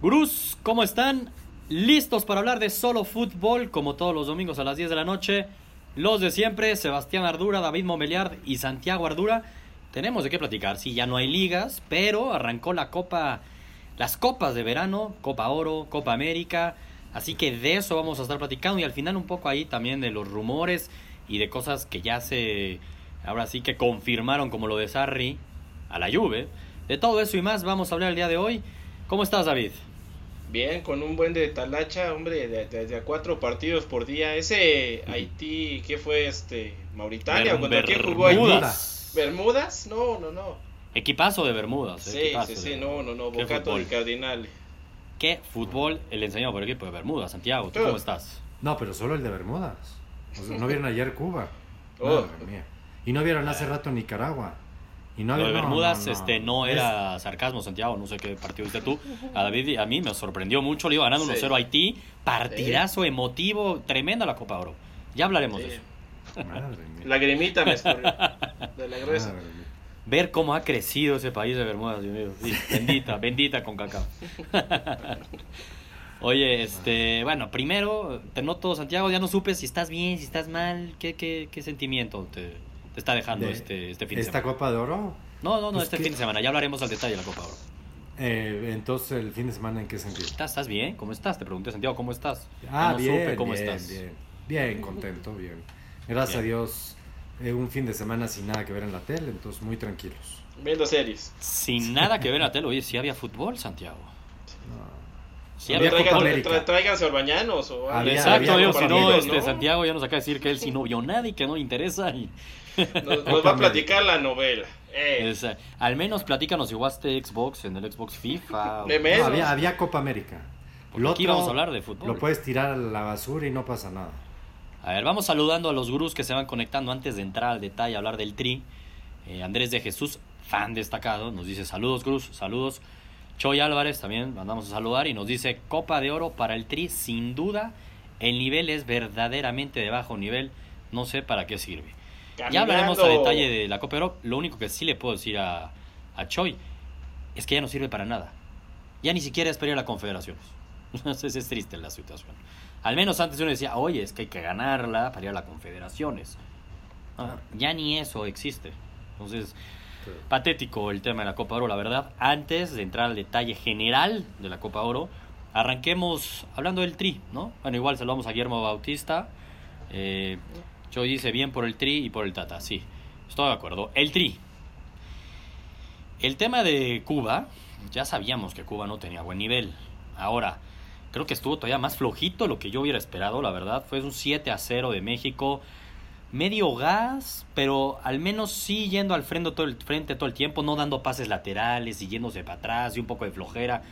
Gurús, ¿cómo están? ¿Listos para hablar de solo fútbol como todos los domingos a las 10 de la noche? Los de siempre, Sebastián Ardura, David Momeliard y Santiago Ardura. Tenemos de qué platicar. Sí, ya no hay ligas, pero arrancó la Copa, las copas de verano, Copa Oro, Copa América. Así que de eso vamos a estar platicando y al final un poco ahí también de los rumores y de cosas que ya se, ahora sí que confirmaron como lo de Sarri a la Juve. De todo eso y más vamos a hablar el día de hoy. ¿Cómo estás, David? Bien, con un buen de talacha, hombre, desde de, a cuatro partidos por día. Ese Haití, ¿qué fue este? ¿Mauritania? Ber ¿Contra quién jugó Bermudas. Haití? ¿Bermudas? No, no, no. Equipazo de Bermudas. Sí, equipazo sí, sí, de- no, no, no. Bocato del Cardinal. ¿Qué fútbol el enseñado por el equipo de Bermudas, Santiago? ¿Tú cómo estás? No, pero solo el de Bermudas. O sea, ¿No vieron ayer Cuba? Oh. Madre mía. Y no vieron hace rato Nicaragua. Y no Lo de Bermudas no, no. este no Es- era sarcasmo, Santiago, no sé qué partido viste tú. A David y a mí me sorprendió mucho, le iba ganando Sí. 1-0 a Haití, partidazo emotivo, tremenda la Copa Oro. Ya hablaremos de eso. Mía. Lagrimita me escorrió. De la gruesa. Madre. Ver cómo ha crecido ese país de Bermudas, Dios mío. Sí, bendita, bendita con cacao. Oye, este, bueno, primero, te noto, Santiago, ya no supe si estás bien, si estás mal, qué, qué, qué sentimiento te está dejando De- este, este fin de Esta semana. Copa de Oro, No, no, no, pues este que- fin de semana, ya hablaremos al detalle de la Copa Oro. eh, entonces el fin de semana en qué sentido? ¿Estás, ¿Estás bien? ¿Cómo estás? Te pregunté, Santiago, ¿cómo estás? Ah, no bien, supe cómo bien, estás. bien, bien, contento, bien. Gracias Bien. a Dios, eh, un fin de semana sin nada que ver en la tele, entonces muy tranquilos. Viendo series. Sin nada que ver en la tele, oye, sí había fútbol, Santiago. No. Sí Había. América. Tra- Tráiganse orbañanos o. Había- Exacto, había digo, si no, Amigos, este, ¿no? Santiago ya nos acaba de decir que él sí no vio nada y que no le interesa. Y, Nos, nos va a platicar la novela. Eh, es, al menos platícanos si jugaste Xbox en el Xbox FIFA. o- No, había, había Copa América. Lo aquí otro vamos a hablar de fútbol. Lo puedes tirar a la basura y no pasa nada. A ver, vamos saludando a los gurús que se van conectando antes de entrar al detalle, hablar del tri. Eh, Andrés de Jesús, fan destacado, nos dice saludos, gurús, saludos. Choy Álvarez también mandamos a saludar y nos dice Copa de Oro para el tri, sin duda. El nivel es verdaderamente de bajo nivel, no sé para qué sirve. Ya hablaremos a detalle de la Copa Oro. Lo único que sí le puedo decir a, a Choi es que ya no sirve para nada. Ya ni siquiera es para ir a la Confederaciones. Entonces es triste la situación. Al menos antes uno decía, oye, es que hay que ganarla para ir a la Confederaciones. Ah, ya ni eso existe. Entonces, patético el tema de la Copa Oro, la verdad. Antes de entrar al detalle general de la Copa Oro, arranquemos hablando del tri, ¿no? Bueno, igual saludamos a Guillermo Bautista. Eh, Choi dice bien por el tri y por el tata, sí. Estoy de acuerdo. El tri. El tema de Cuba, ya sabíamos que Cuba no tenía buen nivel. Ahora, creo que estuvo todavía más flojito lo que yo hubiera esperado, la verdad. Fue un 7 a 0 de México. Medio gas, pero al menos sí yendo al frente todo el, frente todo el tiempo, no dando pases laterales y yéndose para atrás y un poco de flojera.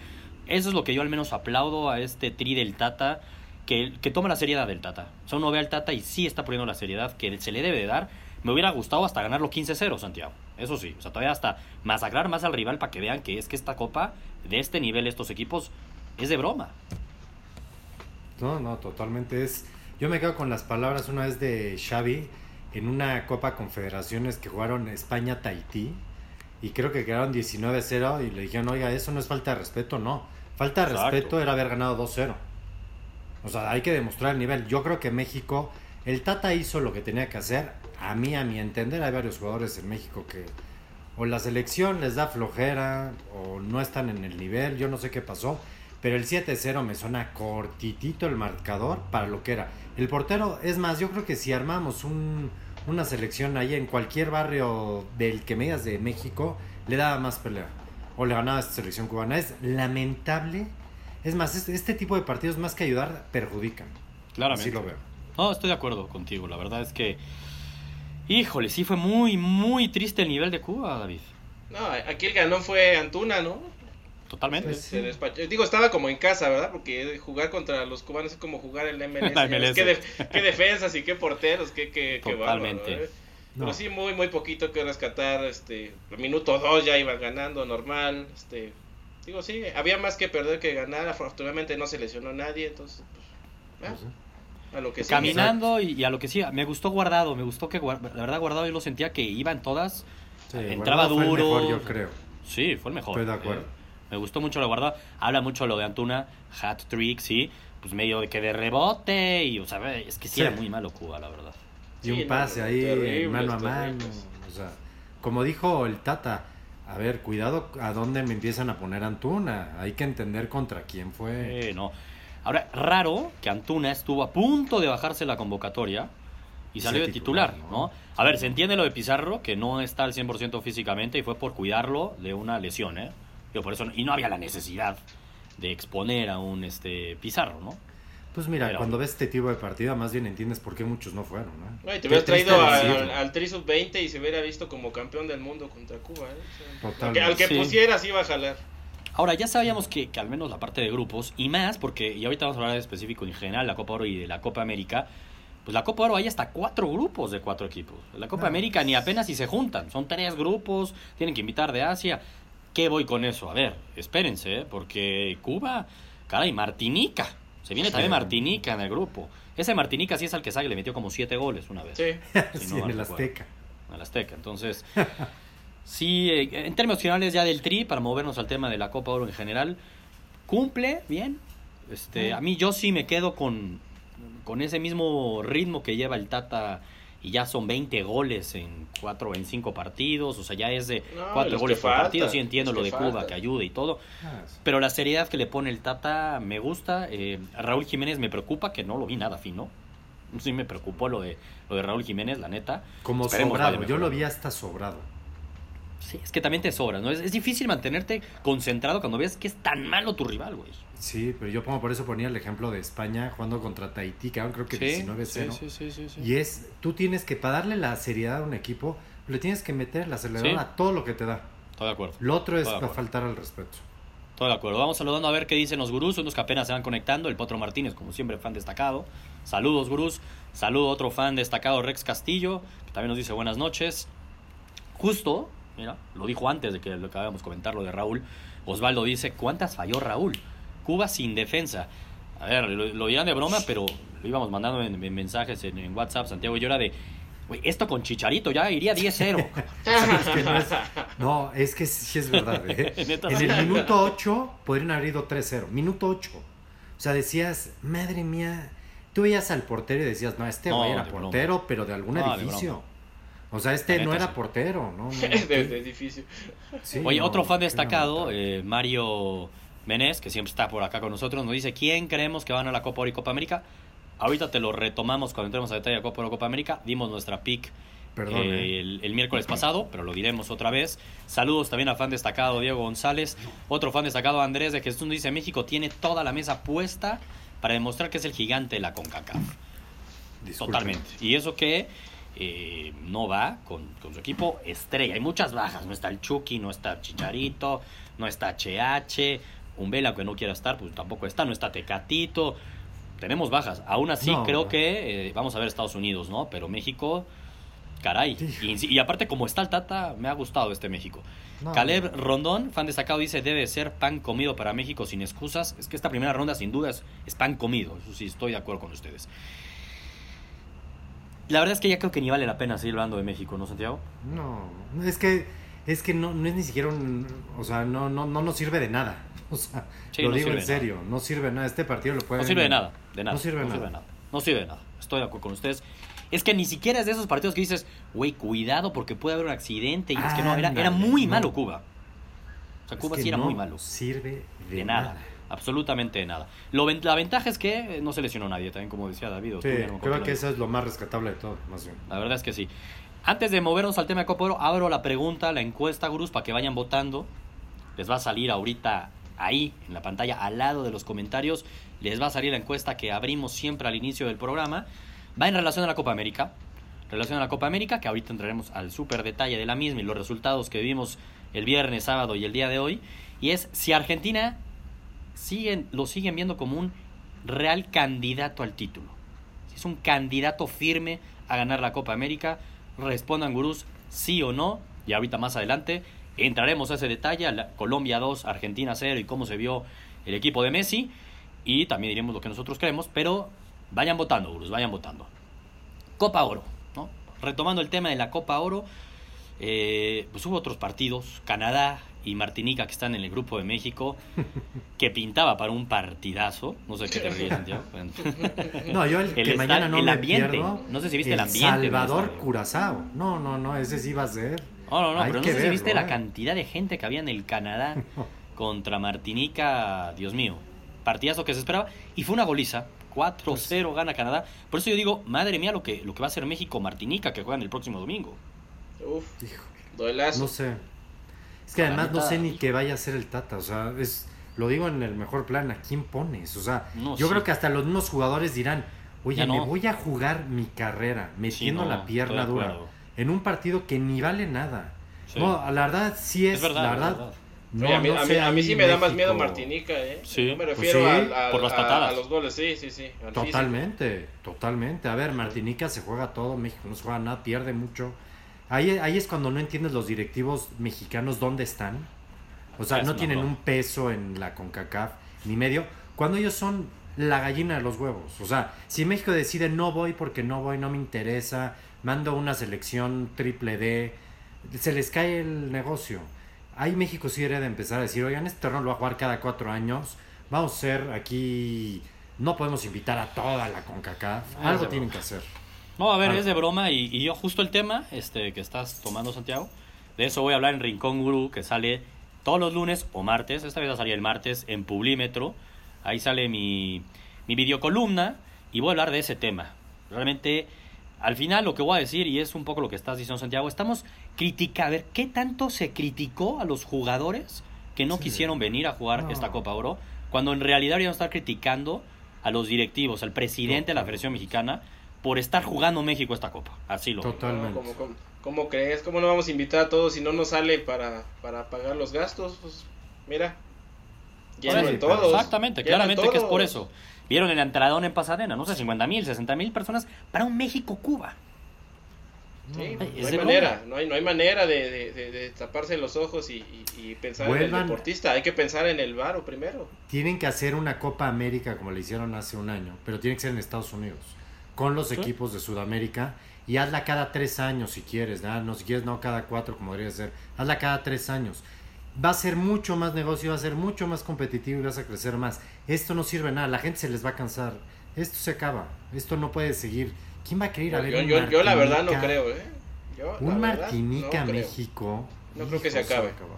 Eso es lo que yo al menos aplaudo a este tri del Tata, que, que toma la seriedad del Tata. O sea, uno ve al Tata y sí está poniendo la seriedad que se le debe de dar. Me hubiera gustado hasta ganarlo 15-0, Santiago. Eso sí, o sea, todavía hasta masacrar más al rival para que vean que es que esta copa, de este nivel, estos equipos, es de broma. No, no, totalmente es. Yo me quedo con las palabras una vez de Xavi en una Copa Confederaciones que jugaron España-Tahití y creo que quedaron 19-0 y le dijeron, oiga, eso no es falta de respeto, no. Falta de Exacto. respeto era haber ganado 2-0. O sea, hay que demostrar el nivel. Yo creo que México, el Tata hizo lo que tenía que hacer. A mí, a mi entender, hay varios jugadores en México que o la selección les da flojera o no están en el nivel, yo no sé qué pasó. Pero el 7-0 me suena cortitito el marcador para lo que era. El portero, es más, yo creo que si armamos un- una selección ahí en cualquier barrio del que me digas de México, le daba más pelea. O le ganaba a esta selección cubana. Es lamentable. Es más, este, este tipo de partidos más que ayudar, perjudican. Claramente. Así lo veo. No, estoy de acuerdo contigo. La verdad es que, híjole, sí fue muy, muy triste el nivel de Cuba, David. No, aquí el ganón fue Antuna, ¿no? Totalmente. Pues Se despachó. Digo, estaba como en casa, ¿verdad? Porque jugar contra los cubanos es como jugar el MLS. MLS. Qué, de- qué defensas y qué porteros, qué, qué, qué bárbaro, Totalmente. ¿eh? No. Pero sí, muy, muy poquito que rescatar. Este, minuto dos ya iban ganando, normal. Este, digo, sí, había más que perder que ganar. Afortunadamente no se lesionó nadie, entonces, pues, Pues, a lo que sí. Caminando y, y a lo que sí, me gustó Guardado, me gustó que, la verdad, Guardado yo lo sentía que iban todas, sí, entraba Guardado fue el duro. mejor, yo creo. Sí, fue el mejor. Estoy de acuerdo. Eh, Me gustó mucho la guardada. Habla mucho lo de Antuna, hat trick, sí. Pues medio de que de rebote y, o sea, es que sí, Sí. era muy malo Cuba, la verdad. Y Sí, un no, pase ahí mano a mano. O sea, como dijo el Tata, a ver, cuidado a dónde me empiezan a poner Antuna. Hay que entender contra quién fue. Eh, no. Ahora, raro que Antuna estuvo a punto de bajarse la convocatoria y salió de titular, titular, ¿no? ¿no? A ver, se entiende lo de Pizarro, que no está al 100% físicamente y fue por cuidarlo de una lesión, ¿eh? Yo por eso, y no había la necesidad de exponer a un este Pizarro, ¿no? Pues mira, Pero- cuando ves este tipo de partida, más bien entiendes por qué muchos no fueron, ¿no? Te hubieras traído al, al Tri Sub-20 y se hubiera visto como campeón del mundo contra Cuba. ¿eh? O sea, al que, al que Sí. pusieras iba a jalar. Ahora, ya sabíamos que, que al menos la parte de grupos, y más, porque, y ahorita vamos a hablar de específico en general, la Copa Oro y de la Copa América, pues la Copa Oro hay hasta cuatro grupos de cuatro equipos. La Copa No. América ni apenas si se juntan, son tres grupos, tienen que invitar de Asia. ¿Qué voy con eso? A ver, espérense, ¿eh? porque Cuba, caray, Martinica, se viene también. Martinica en el grupo. Ese Martinica sí es al que sabe, le metió como siete goles una vez. Sí. Si Sí, no mal en el. Azteca. al Azteca. Entonces, sí, eh, en términos generales ya del Tri, para movernos al tema de la Copa Oro en general, cumple bien. Este, a mí yo sí me quedo con, con ese mismo ritmo que lleva el Tata y ya son 20 goles en 4 o en 5 partidos, o sea, ya es de No, 4 los goles por partido, sí entiendo lo de Cuba, que ayude y todo, Ah, sí. pero la seriedad que le pone el Tata me gusta. Eh, Raúl Jiménez me preocupa, que no lo vi nada fino. Sí me preocupó lo de, lo de Raúl Jiménez, la neta. Como Esperemos sobrado. Yo lo vi hasta sobrado. Sí, es que también te sobras, ¿no? Es, es difícil mantenerte concentrado cuando ves que es tan malo tu rival, güey. Sí, pero yo pongo por eso ponía el ejemplo de España jugando contra Tahití, que creo que 19-0. sí, sí, sí, sí. Y es, tú tienes que, para darle la seriedad a un equipo, le tienes que meter el acelerador Sí. a todo lo que te da. Estoy de acuerdo. Lo otro es para faltar al respeto. Estoy de acuerdo. Vamos saludando a ver qué dicen los gurús, unos que apenas se van conectando. El Potro Martínez, como siempre, fan destacado. Saludos, gurús. Saludo a otro fan destacado, Rex Castillo, que también nos dice buenas noches. Justo, mira, lo dijo antes de que lo acabamos de comentar, lo de Raúl. Osvaldo dice, ¿cuántas falló Raúl? Cuba sin defensa. A ver, lo, lo dirán de broma, pero lo íbamos mandando en, en mensajes en, en WhatsApp, Santiago y yo era de, güey, esto con Chicharito ya iría 10-0. Es que no, es, no, es que sí es verdad. ¿eh? En el minuto 8 podrían haber ido 3-0. Minuto 8. O sea, decías, madre mía. Tú veías al portero y decías, no, este No, güey era de broma. portero, pero de algún No, edificio. O sea, este no era portero, ¿no? edificio. sí, Oye, no, otro fan destacado, eh, Mario Menés, que siempre está por acá con nosotros, nos dice, ¿quién creemos que van a la Copa Oro y Copa América? Ahorita te lo retomamos cuando entremos a detalle de Copa Oro y Copa América. Dimos nuestra pick Perdón, eh, ¿eh? el, el miércoles pasado, pero lo diremos otra vez. Saludos también a fan destacado Diego González. Otro fan destacado Andrés de Jesús nos dice, México tiene toda la mesa puesta para demostrar que es el gigante de la CONCACAF. Disculpen. Totalmente. Y eso que eh, no va con, con su equipo estrella. Hay muchas bajas. No está el Chucky, no está Chicharito, no está HH. Un Vela que no quiera estar, pues tampoco está. No está Tecatito. Tenemos bajas. Aún así, No. creo que eh, vamos a ver Estados Unidos, ¿no? Pero México, caray. Y, y aparte, como está el Tata, me ha gustado este México. No, Caleb Rondón, fan destacado, dice: debe ser pan comido para México sin excusas. Es que esta primera ronda, sin dudas, es pan comido. Eso sí, estoy de acuerdo con ustedes. La verdad es que ya creo que ni vale la pena seguir hablando de México, ¿no, Santiago? No, es que es que no, no es ni siquiera un, o sea, no, no, no nos sirve de nada. O sea, Sí, lo no digo en nada. serio, no sirve de nada. Este partido lo pueden... No sirve de nada, de nada. No sirve de no nada. sirve de nada. No sirve de nada. Estoy de acuerdo con ustedes. Es que ni siquiera es de esos partidos que dices, güey, cuidado porque puede haber un accidente. Y es que no, era, era muy no. malo Cuba. O sea, Es Cuba que sí era no muy malo. sirve de, De nada. Absolutamente de nada. Lo, la ventaja es que no se lesionó nadie, también como decía David. Sí, creo que eso es lo más rescatable de todo, más bien. La verdad es que sí. Antes de movernos al tema de Copa Oro, abro la pregunta, la encuesta, Gurús, para que vayan votando. Les va a salir ahorita ahí, en la pantalla, al lado de los comentarios. Les va a salir la encuesta que abrimos siempre al inicio del programa. Va en relación a la Copa América. Relación a la Copa América, que ahorita entraremos al súper detalle de la misma y los resultados que vimos el viernes, sábado y el día de hoy. Y es si Argentina siguen, lo siguen viendo como un real candidato al título. Es un candidato firme a ganar la Copa América, respondan gurús sí o no. Y ahorita más adelante entraremos a ese detalle, Colombia 2, Argentina 0 y cómo se vio el equipo de Messi. Y también diremos lo que nosotros creemos, pero vayan votando, gurús, vayan votando. Copa Oro, ¿no? Retomando el tema de la Copa Oro, eh, pues hubo otros partidos, Canadá y Martinica, que están en el grupo de México, que pintaba para un partidazo. No sé qué te ríes, Santiago. No, yo el, que esta- mañana no el me ambiente. pierdo, No sé si viste el ambiente. Salvador. Curazao. No, no, no, ese sí va a ser. No, no, no, Hay pero no que sé si viste la ¿eh? cantidad de gente que había en el Canadá contra Martinica, Dios mío. Partidazo que se esperaba. Y fue una goliza. 4-0 gana Canadá. Por eso yo digo, madre mía, lo que, lo que va a hacer México-Martinica, que juegan el próximo domingo. Uf, Hijo, duelazo. no sé. Es que además no sé ni qué vaya a ser el Tata. O sea, es, lo digo en el mejor plan, ¿a quién pones? O sea, No, yo sí. creo que hasta los mismos jugadores dirán, oye, me voy a jugar mi carrera metiendo Sí, no, la pierna dura en un partido que ni vale nada. Sí. No, la verdad sí es, Es verdad, la es verdad. No, Oye, a mí, no a mí- a sí me da más miedo. Martinica, ¿eh? Sí. Yo me Pues refiero sí, al- por las a- patadas. A, los goles, sí, sí, sí. físico. Totalmente, totalmente. A ver, Martinica se juega todo, México no se juega nada, pierde mucho. Ahí, ahí es cuando no entiendes los directivos mexicanos dónde están. O sea, Es no tienen un peso en la CONCACAF ni medio. Cuando ellos son la gallina de los huevos. O sea, si México decide no voy porque no voy, no me interesa, mando una selección triple D, se les cae el negocio. Ahí México sí debería de empezar a decir, oigan, este torneo lo va a jugar cada cuatro años. Vamos a ser aquí... No podemos invitar a toda la CONCACAF. Ah, Algo tienen que hacer. No, a ver, Ah. es de broma y, y yo justo el tema este que estás tomando, Santiago, de eso voy a hablar en Rincón Gurú, que sale todos los lunes o martes, esta vez va a salir el martes en Publímetro, ahí sale mi, mi videocolumna y voy a hablar de ese tema. Realmente, al final lo que voy a decir, y es un poco lo que estás diciendo, Santiago, estamos criticando, a ver, ¿qué tanto se criticó a los jugadores que no Sí. quisieron venir a jugar No. esta Copa Oro? Cuando en realidad deberíamos estar criticando a los directivos, al presidente de la. Federación Mexicana, por estar jugando México esta copa. Así lo veo. Totalmente. No, ¿cómo, cómo, cómo crees? ¿Cómo no vamos a invitar a todos si no nos sale para, para pagar los gastos? Pues mira, lleno Sí, en pero todos. Exactamente, claramente que es por eso. Vieron el entradón en Pasadena, no sé, 50 mil, 60 mil personas para un México-Cuba. Sí, Ay, no hay manera, no hay, no hay manera de, de- de- de taparse los ojos y, y- y pensar en el deportista. Hay que pensar en el varo primero. Tienen que hacer una Copa América como le hicieron hace un año, pero tiene que ser en Estados Unidos, con los Sí. equipos de Sudamérica. Y hazla cada tres años si quieres, ¿no? no si quieres no cada cuatro como debería ser. Hazla cada tres años. Va a ser mucho más negocio, va a ser mucho más competitivo y vas a crecer más. Esto no sirve de nada, la gente se les va a cansar. Esto se acaba, esto no puede seguir. ¿Quién va a querer ir a ver Yo, un yo, yo la verdad no Martinica? creo, ¿eh? Yo, Un Martinica no creo. México. No creo que se acabe. acabar.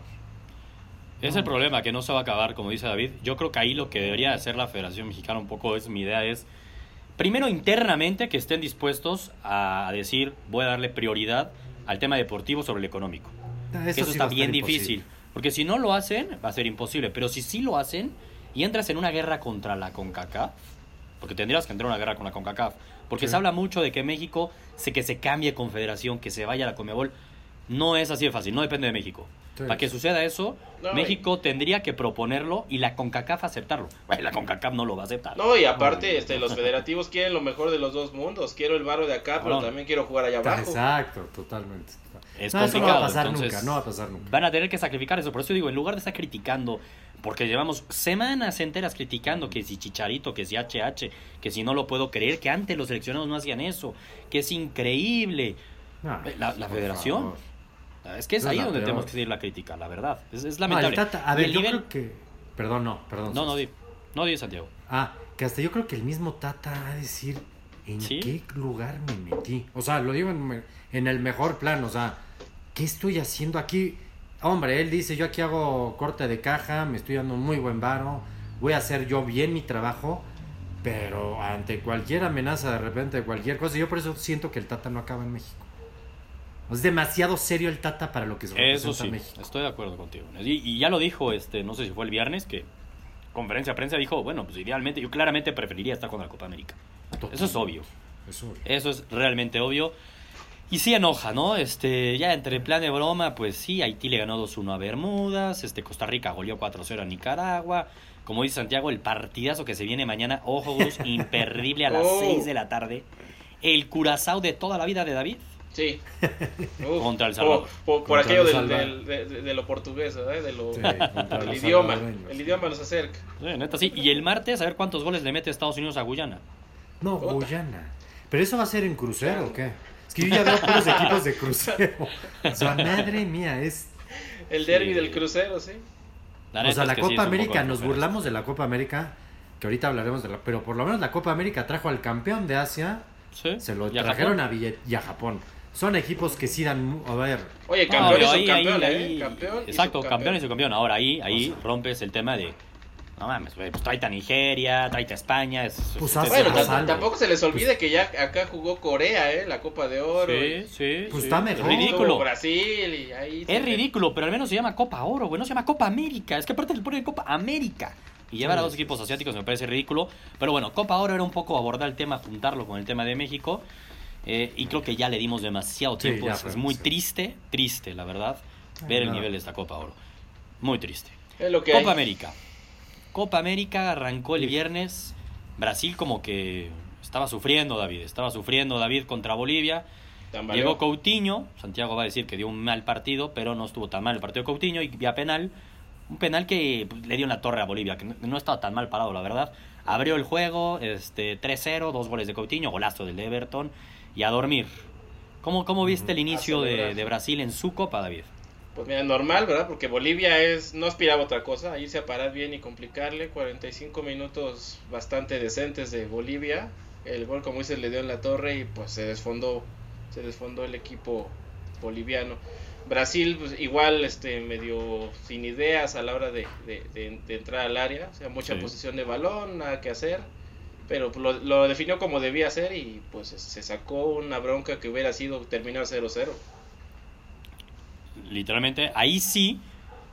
Es el problema, que no se va a acabar, como dice David. Yo creo que ahí lo que debería hacer la Federación Mexicana, un poco es mi idea, es primero internamente que estén dispuestos a decir, voy a darle prioridad al tema deportivo sobre el económico. Ah, Que eso sí está bien imposible. difícil. Porque si no lo hacen, va a ser imposible. Pero si sí lo hacen y entras en una guerra contra la CONCACAF, porque tendrías que entrar en una guerra con la CONCACAF, porque Sí. se habla mucho de que México, se, que se cambie confederación, que se vaya a la Conmebol. No es así de fácil, no depende de México. Sí. Para que suceda eso, No, México tendría que proponerlo y la CONCACAF aceptarlo. Bueno, la CONCACAF no lo va a aceptar. No, y aparte, este, los federativos quieren lo mejor de los dos mundos. Quiero el varo de acá, pero también quiero jugar allá abajo. Exacto, totalmente. Es no, eso no va a complicado, pasar entonces- nunca, no va a pasar nunca. Van a tener que sacrificar eso. Por eso digo, en lugar de estar criticando, porque llevamos semanas enteras criticando que si Chicharito, que si HH, que si no lo puedo creer, que antes los seleccionados no hacían eso, que es increíble. No, La- federación. favor. Es que es ahí donde peor. tenemos que seguir la crítica, la verdad. Es, es No, lamentable. Tata- a ver, el yo nivel- creo que. Perdón, no, perdón. No, no, di, no di Santiago. Ah, que hasta yo creo que el mismo Tata va a decir en ¿Sí? qué lugar me metí. O sea, lo digo en, en el mejor plan, o sea, ¿qué estoy haciendo aquí? Hombre, él dice, yo aquí hago corte de caja, me estoy dando un muy buen varo, voy a hacer yo bien mi trabajo, pero ante cualquier amenaza de repente, cualquier cosa, yo por eso siento que el Tata no acaba en México. Es demasiado serio el Tata para lo que se Eso sí, México. estoy de acuerdo contigo. Y, y ya lo dijo, este, no sé si fue el viernes, que conferencia de prensa dijo, bueno, pues idealmente, yo claramente preferiría estar con la Copa América. Eso es obvio. Es obvio. Eso es realmente obvio. Y sí enoja, ¿no? Este, ya entre plan de broma, pues sí, Haití le ganó 2-1 a Bermudas, este, Costa Rica goleó 4-0 a Nicaragua. Como dice Santiago, el partidazo que se viene mañana, ojo, Gus, imperdible a las Oh. 6 de la tarde. El curazao de toda la vida de David. Sí. Uf, Contra El Salvador. Por, por- por Contra aquello El del, Salvador. del- de, de- de lo portugués, ¿verdad? De lo, Sí, del idioma. salvadoreños. El idioma nos acerca. Sí, neta, sí. Y el martes, a ver cuántos goles le mete Estados Unidos a Guyana. No. Guyana. ¿Pero eso va a ser en crucero o qué? Es que yo ya veo puros equipos de crucero. O sea, madre mía, es El derby Sí. del crucero, sí. La O sea, la Copa América, nos burlamos de la Copa América, que ahorita hablaremos de la... Pero por lo menos la Copa América trajo al campeón de Asia, Sí, se lo trajeron a, Ville- y a Japón. Son equipos que sí dan... mu- A ver, Oye, No, campeón y pero ahí- ¿eh? ahí- Campeón y Exacto, campeón y subcampeón. Ahora ahí, ahí rompes el tema de. No mames, güey, pues tráete a Nigeria, tráete a España. Es, Pues es- Bueno, tampoco se les olvide que ya acá jugó Corea, ¿eh? La Copa de Oro. Sí, sí. Pues sí. está mejor. Es ridículo. Estuvo Brasil y ahí... Es ridículo, pero al menos se llama Copa Oro, güey. No se llama Copa América. Es que aparte le ponen Copa América. Y llevar a dos equipos asiáticos me parece ridículo. Pero bueno, Copa Oro era un poco abordar el tema, juntarlo con el tema de México. Eh, y creo que ya le dimos demasiado Sí, tiempo. ya es, fue es muy triste, triste, la verdad, ver el nivel de esta Copa Oro. Muy triste. Es lo que Copa hay. América. Copa América arrancó el viernes. Brasil como que estaba sufriendo, David. Estaba sufriendo David contra Bolivia. Tambaleó. Llegó Coutinho. Santiago va a decir que dio un mal partido, pero no estuvo tan mal el partido de Coutinho. Y vía penal. Un penal que pues, le dio en la torre a Bolivia, que no, no estaba tan mal parado, la verdad. Abrió el juego, este 3-0, dos goles de Coutinho, golazo del Everton. Y a dormir. ¿Cómo, cómo viste el inicio de, Brasil en su Copa, David? Pues mira, normal, ¿verdad? Porque Bolivia es no aspiraba a otra cosa, irse a parar bien y complicarle. 45 minutos bastante decentes de Bolivia. El gol, como dices, le dio en la torre y pues se desfondó, se desfondó el equipo boliviano. Brasil, pues igual, este, medio sin ideas a la hora de, de- de- de entrar al área. O sea, mucha Sí. posición de balón, nada que hacer. Pero pues, lo, lo definió como debía ser y pues se sacó una bronca que hubiera sido terminar 0-0. literalmente, ahí sí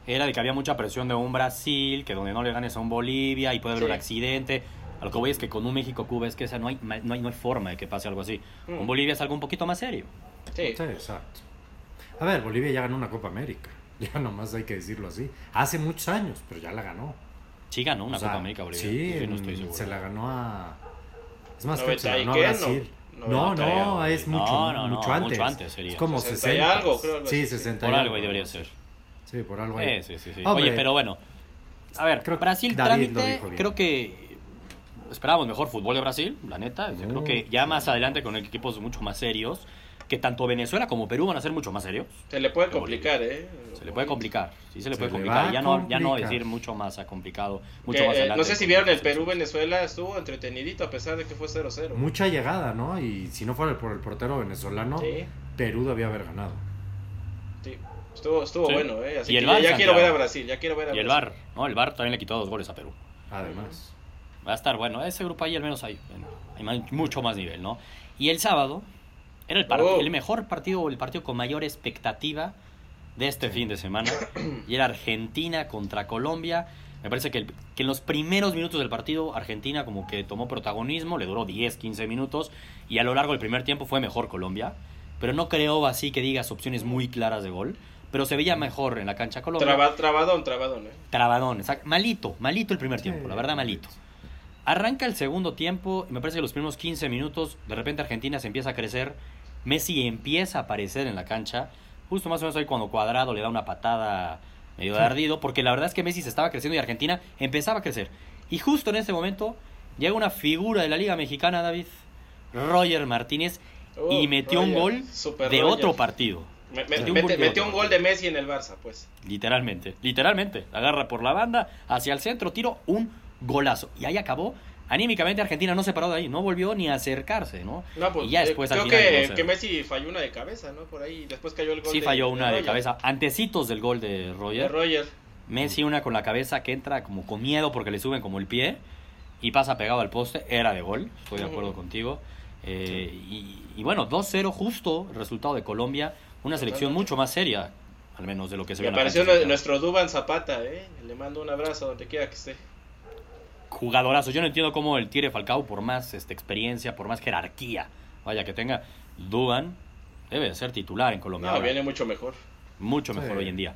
era de que había mucha presión de un Brasil, que donde no le ganes a un Bolivia y puede haber Sí. un accidente. A lo que voy es que con un México-Cuba es que esa no hay, no, hay, no hay forma de que pase algo así. Mm. Con Bolivia es algo un poquito más serio. Sí. sí, exacto. A ver, Bolivia ya ganó una Copa América. Ya nomás hay que decirlo así. Hace muchos años, pero ya la ganó. Sí ganó una O sea, Copa América Bolivia. Sí, Yo no estoy se la ganó a. Es más, creo que se la 90 y ganó a Brasil. no, No, 90 no, y es No, mucho, no, no, mucho antes. mucho antes sería. Es como 60 y 60. algo, creo, algo Sí, así. 60 y Por algo algo. ahí debería ser. Sí, por algo ahí. Eh, sí, sí, sí. Hombre. Oye, pero bueno. A ver, Creo Brasil trámite, creo que esperábamos mejor fútbol de Brasil, la neta. Yo creo que ya más adelante con equipos mucho más serios, que tanto Venezuela como Perú van a ser mucho más serios. Se le puede complicar, ¿eh? Se le puede complicar, sí se le Se puede le complicar. Ya no, ya no decir mucho más a complicado, mucho Que, más eh, adelante. no sé si vieron el Perú-Venezuela, estuvo entretenidito a pesar de que fue 0-0. Mucha llegada, ¿no? Y si no fuera por el portero venezolano, Sí, Perú debía haber ganado. sí. Estuvo, estuvo Sí. bueno, ¿eh? Así Y el que ya, quiero ver a Brasil, ya quiero ver a Y el Brasil. VAR, ¿no? El VAR también le quitó dos goles a Perú. Además. Va a estar bueno. Ese grupo ahí al menos hay, bueno, hay más- mucho más nivel, ¿no? Y el sábado era el, par- Oh. el mejor partido, o el partido con mayor expectativa de este fin de semana. Y era Argentina contra Colombia. Me parece que, el- que en los primeros minutos del partido Argentina como que tomó protagonismo, le duró 10, 15 minutos y a lo largo del primer tiempo fue mejor Colombia. Pero no creo así que digas opciones muy claras de gol. Pero se veía mejor en la cancha Colombia. Traba- trabadón, trabadón, ¿eh? Trabadón, exacto. Malito, malito el primer tiempo, la verdad malito. Arranca el segundo tiempo y me parece que los primeros 15 minutos, de repente Argentina se empieza a crecer, Messi empieza a aparecer en la cancha, justo más o menos ahí cuando Cuadrado le da una patada medio de ardido, porque la verdad es que Messi se estaba creciendo y Argentina empezaba a crecer. Y justo en ese momento llega una figura de la Liga Mexicana, David, Roger Martínez, y Uh, metió un gol de Roger. otro partido. Me- me- Metió mete- un gol de Messi en el Barça, pues. Literalmente, literalmente. Agarra por la banda, hacia el centro, tiro un golazo. Y ahí acabó. Anímicamente Argentina no se paró de ahí, no volvió ni a acercarse, ¿no? No, pues, y ya eh, después al creo final que, 2-0. que Messi falló una de cabeza, ¿no? Por ahí, después cayó el gol Sí de- falló una de Roger. cabeza. Antecitos del gol de De Roger. Roger. Messi una con la cabeza que entra como con miedo porque le suben como el pie y pasa pegado al poste. Era de gol, estoy de acuerdo contigo. Eh, y, y bueno, 2-0 justo el resultado de Colombia. Una selección mucho más seria, al menos de lo que se Me ve la apareció nuestro Duban Zapata, ¿eh? Le mando un abrazo donde quiera que esté. Jugadorazo. Yo no entiendo cómo el Tigre Falcao, por más este, experiencia, por más jerarquía, vaya que tenga, Duban debe de ser titular en Colombia. No, viene mucho mejor. Mucho Sí. mejor hoy en día.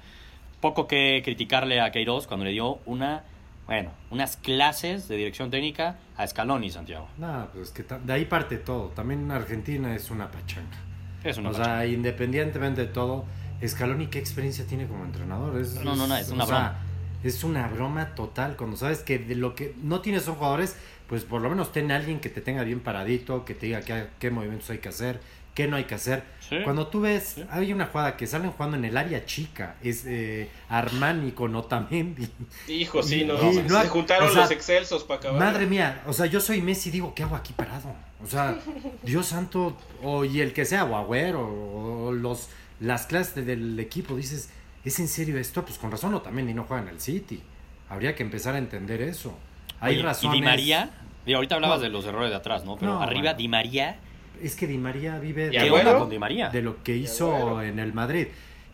Poco que criticarle a Queiroz cuando le dio una, bueno, unas clases de dirección técnica a Scaloni, Santiago. Nada, pues que ta- de ahí parte todo. También Argentina es una pachanga. Es una o sea, independientemente de todo, Scaloni, ¿qué experiencia tiene como entrenador? Es, No, no, no, es una o sea, broma. Es una broma total. Cuando sabes que de lo que no tienes son jugadores, pues por lo menos ten a alguien que te tenga bien paradito, que te diga qué, qué movimientos hay que hacer, qué no hay que hacer. Sí. Cuando tú ves, Sí. hay una jugada que salen jugando en el área chica, es eh, Armani con Otamendi. Hijo, sí, Y- no. y se no- juntaron o sea, los excelsos para acabar. Madre mía, o sea, yo soy Messi, digo, ¿qué hago aquí parado? O sea, Dios santo, o y el que sea, o Agüero, o los, las clases de- del equipo, dices, ¿es en serio esto? Pues con razón Otamendi no juega en el City. Habría que empezar a entender eso. Hay Oye, razones. Y Di María, y ahorita hablabas No. de los errores de atrás, ¿no? Pero No, arriba bueno. Di María, Es que Di María vive ¿Y ¿qué de, Agüero? onda con Di María? de lo que Y hizo Agüero. en el Madrid.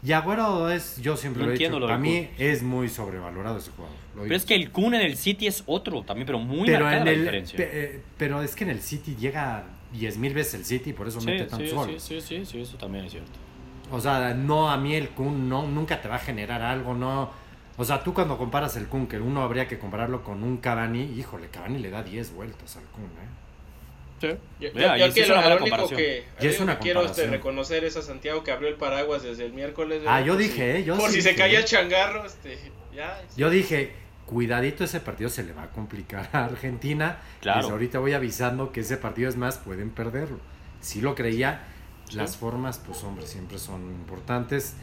Y Agüero es, yo siempre No lo he entiendo dicho, lo para mí es muy sobrevalorado ese jugador. lo Pero es que el Kun en el City es otro también, pero muy pero marcada en la el, diferencia. pe- eh, pero es que en el City llega 10 mil veces el City, por eso Sí, mete tantos sí, goles. sí, sí, sí, sí, eso también es cierto. O sea, no a mí el Kun no, nunca te va a generar algo, no. O sea, tú cuando comparas el Kun, que uno habría que compararlo con un Cavani, híjole, Cavani le da 10 vueltas al Kun, ¿eh? Sí. Yo, sí quiero, único que, Y es una que quiero este, reconocer es a Santiago que abrió el paraguas desde el miércoles. Ah, yo Por dije, si- ¿eh? Yo por sí si se caía el changarro, este, ya. Yo dije, cuidadito ese partido se le va a complicar a Argentina. Claro. Desde ahorita voy avisando que ese partido es más, pueden perderlo. Si lo creía, Sí. las formas, pues hombre, siempre son importantes.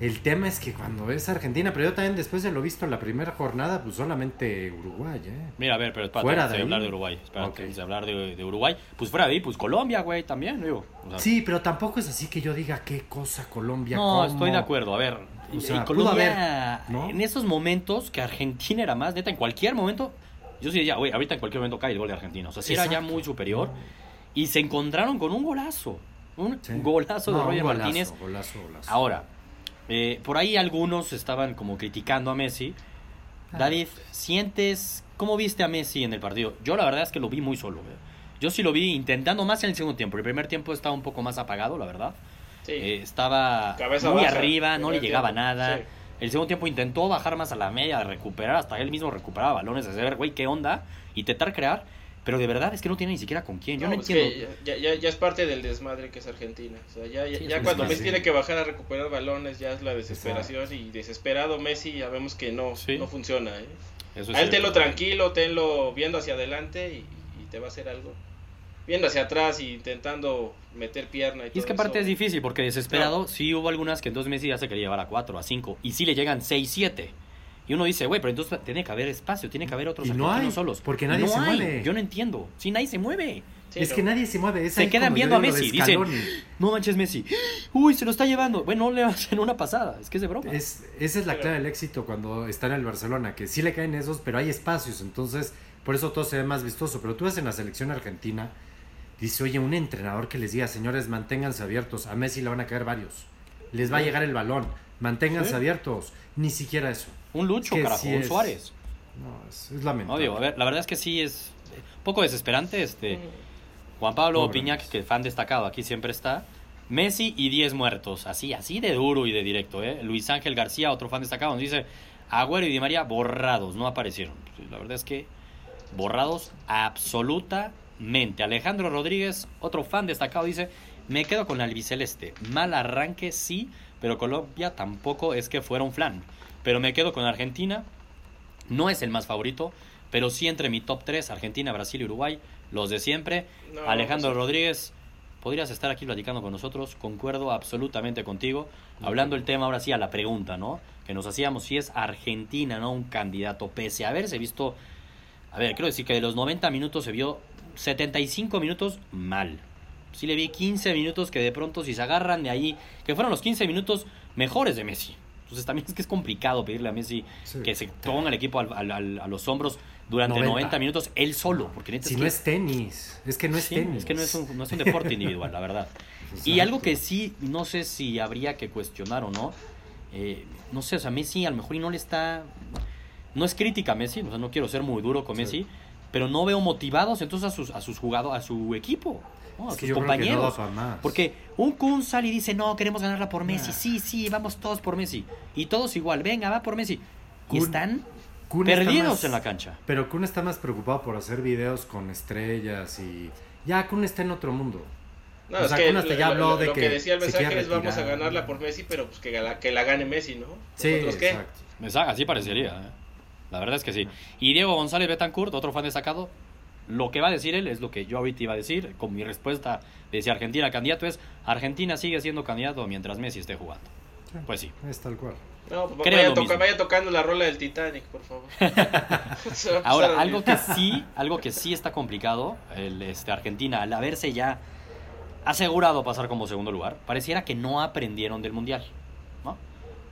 El tema es que cuando es Argentina, pero yo también después de lo visto en la primera jornada, pues solamente Uruguay, ¿eh? Mira, a ver, pero espérate, Fuera de ahí. hablar de Uruguay. Espérate, Ok. antes de hablar de, de Uruguay. Pues fuera de ahí, pues Colombia, güey, también, digo. O sea, Sí, pero tampoco es así que yo diga qué cosa Colombia. No, cómo. estoy de acuerdo. A ver, O sea, Colombia, haber, ¿no? en esos momentos que Argentina era más, neta, en cualquier momento, yo sí diría, güey, ahorita en cualquier momento cae el gol de Argentina. O sea, sí era ya muy superior. Y se encontraron con un golazo. Un Sí. golazo de No, un Roger golazo, Martínez. Golazo, golazo. Ahora, eh, por ahí algunos estaban como criticando a Messi. Ah. David, ¿sientes cómo viste a Messi en el partido? Yo la verdad es que lo vi muy solo. güey. Yo sí lo vi intentando más en el segundo tiempo. El primer tiempo estaba un poco más apagado, la verdad. Sí. Eh, estaba Cabeza muy baja, arriba, no le llegaba tiempo, nada. sí. El segundo tiempo intentó bajar más a la media, recuperar, hasta él mismo recuperaba balones, de ver, güey, qué onda, intentar crear, pero de verdad es que no tiene ni siquiera con quién. Yo no, No, es entiendo. que ya, ya, ya es parte del desmadre que es Argentina. O sea, ya, ya, Sí, ya cuando. Messi tiene que bajar a recuperar balones, ya es la desesperación. Y desesperado Messi, ya vemos que no, Sí. no funciona. ¿eh? Eso es A él cierto. tenlo tranquilo, tenlo viendo hacia adelante y, y te va a hacer algo. Viendo hacia atrás y intentando meter pierna y, Y es que aparte eso. es difícil, porque desesperado, sí hubo algunas que entonces Messi ya se quería llevar a 4, a 5, y sí le llegan 6, 7. Y uno dice, güey, pero entonces tiene que haber espacio, tiene que haber otros Y no hay, solos. porque nadie no se hay. mueve. Yo no entiendo. Sí, nadie se mueve. Sí, es no. que nadie se mueve. es Se quedan viendo a Messi, dicen. No manches Messi. Uy, se lo está llevando. Bueno, no le hacen una pasada. Es que es de broma. Es, esa es la Pero- clave del éxito cuando está en el Barcelona, que sí le caen esos, pero hay espacios, entonces por eso todo se ve más vistoso. Pero tú ves en la selección argentina, dice, oye, un entrenador que les diga, señores, manténganse abiertos, a Messi le van a caer varios, les va a llegar el balón, manténganse Sí. abiertos, ni siquiera eso. Un Lucho, que carajo, sí un es- Suárez. No, es, es No, lamentable. digo, a ver, la verdad es que sí es un poco desesperante. Este. Juan Pablo Pobre Piñac, que fan destacado aquí siempre está. Messi y 10 muertos. Así, así de duro y de directo. ¿eh? Luis Ángel García, otro fan destacado, nos dice: Agüero y Di María borrados, no aparecieron. La verdad es que borrados absolutamente. Alejandro Rodríguez, otro fan destacado, dice: Me quedo con la albiceleste. Mal arranque, sí, pero Colombia tampoco es que fuera un flan. Pero me quedo con Argentina. No es el más favorito, pero sí entre mi top 3, Argentina, Brasil y Uruguay, los de siempre. No, Alejandro pues, Rodríguez, podrías estar aquí platicando con nosotros, concuerdo absolutamente contigo. Hablando el tema ahora sí a la pregunta, ¿no? Que nos hacíamos si es Argentina, ¿no? Un candidato, pese a haberse visto, a ver, quiero decir que de los 90 minutos se vio 75 minutos mal. Sí le vi 15 minutos que de pronto si se agarran de ahí, que fueron los 15 minutos mejores de Messi. Entonces también es que es complicado pedirle a Messi Sí. que se ponga el equipo al- al- al- a los hombros durante 90. 90 minutos él solo, porque Si es no es tenis, es que no es Sí, tenis. es que no es un, no es un deporte individual, la verdad. Y algo que sí, no sé si habría que cuestionar o no, eh, no sé, o sea, Messi a lo mejor y no le está... No es crítica a Messi, o sea, no quiero ser muy duro con Sí. Messi, pero no veo motivados entonces a sus, a sus jugadores, a su equipo, ¿no? a Es que sus yo creo que no compañeros. más. Porque un Kun sale y dice, no, queremos ganarla por Messi. Nah. Sí, sí, vamos todos por Messi. Y todos igual, venga, va por Messi. Y están Kun está perdidos más- en la cancha. Pero Kun está más preocupado por hacer videos con estrellas y... Ya, Kun está en otro mundo. No, O es sea, que Kun hasta lo, ya habló lo- de lo que, que decía el mensaje es vamos a ganarla por Messi, pero pues que la, que la gane Messi, ¿no? Sí, ¿Nosotros qué? exacto. Así parecería, ¿eh? La verdad es que sí. Y Diego González Betancourt, otro fan destacado, Lo que va a decir él es lo que yo ahorita iba a decir. Con mi respuesta de si Argentina candidato es Argentina sigue siendo candidato mientras Messi esté jugando. Pues sí. Es tal cual. No, pues vaya, toca- vaya tocando la rola del Titanic, por favor. Ahora, algo que sí, algo que sí está complicado, el este, Argentina, al haberse ya asegurado pasar como segundo lugar, pareciera que no aprendieron del Mundial.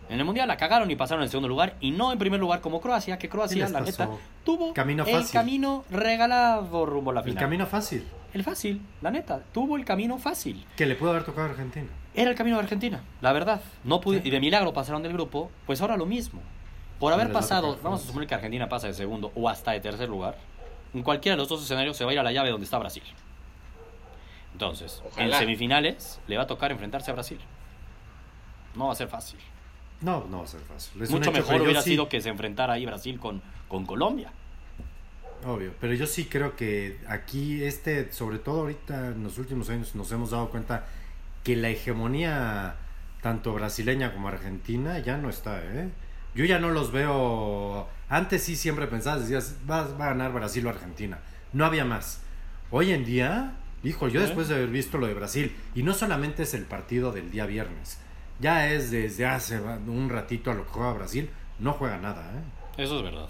En el Mundial la cagaron y pasaron en segundo lugar, y no en primer lugar como Croacia, que ¿Qué Croacia, la neta, tuvo Camino el fácil. camino regalado rumbo a la El final. camino fácil. El fácil, la neta, tuvo el camino fácil. Que le pudo haber tocado a Argentina. Era el camino de Argentina, la verdad. No pude, Sí. y de milagro pasaron del grupo, pues ahora lo mismo. Por haber pasado, vamos a suponer que Argentina pasa de segundo o hasta de tercer lugar, en cualquiera de los dos escenarios se va a ir a la llave donde está Brasil. Entonces, Ojalá. en semifinales le va a tocar enfrentarse a Brasil. No va a ser fácil. No, no va a ser fácil. Es Mucho mejor hubiera sí- sido que se enfrentara ahí Brasil con, con Colombia. Obvio, pero yo sí creo que aquí, este, sobre todo ahorita en los últimos años, nos hemos dado cuenta que la hegemonía tanto brasileña como argentina ya no está, ¿eh? Yo ya no los veo. Antes sí siempre pensabas, decías, va, va a ganar Brasil o Argentina. No había más. Hoy en día, hijo, yo ¿Eh? después de haber visto lo de Brasil, y no solamente es el partido del día viernes, ya es desde hace un ratito a lo que juega Brasil, no juega nada, ¿eh? Eso es verdad.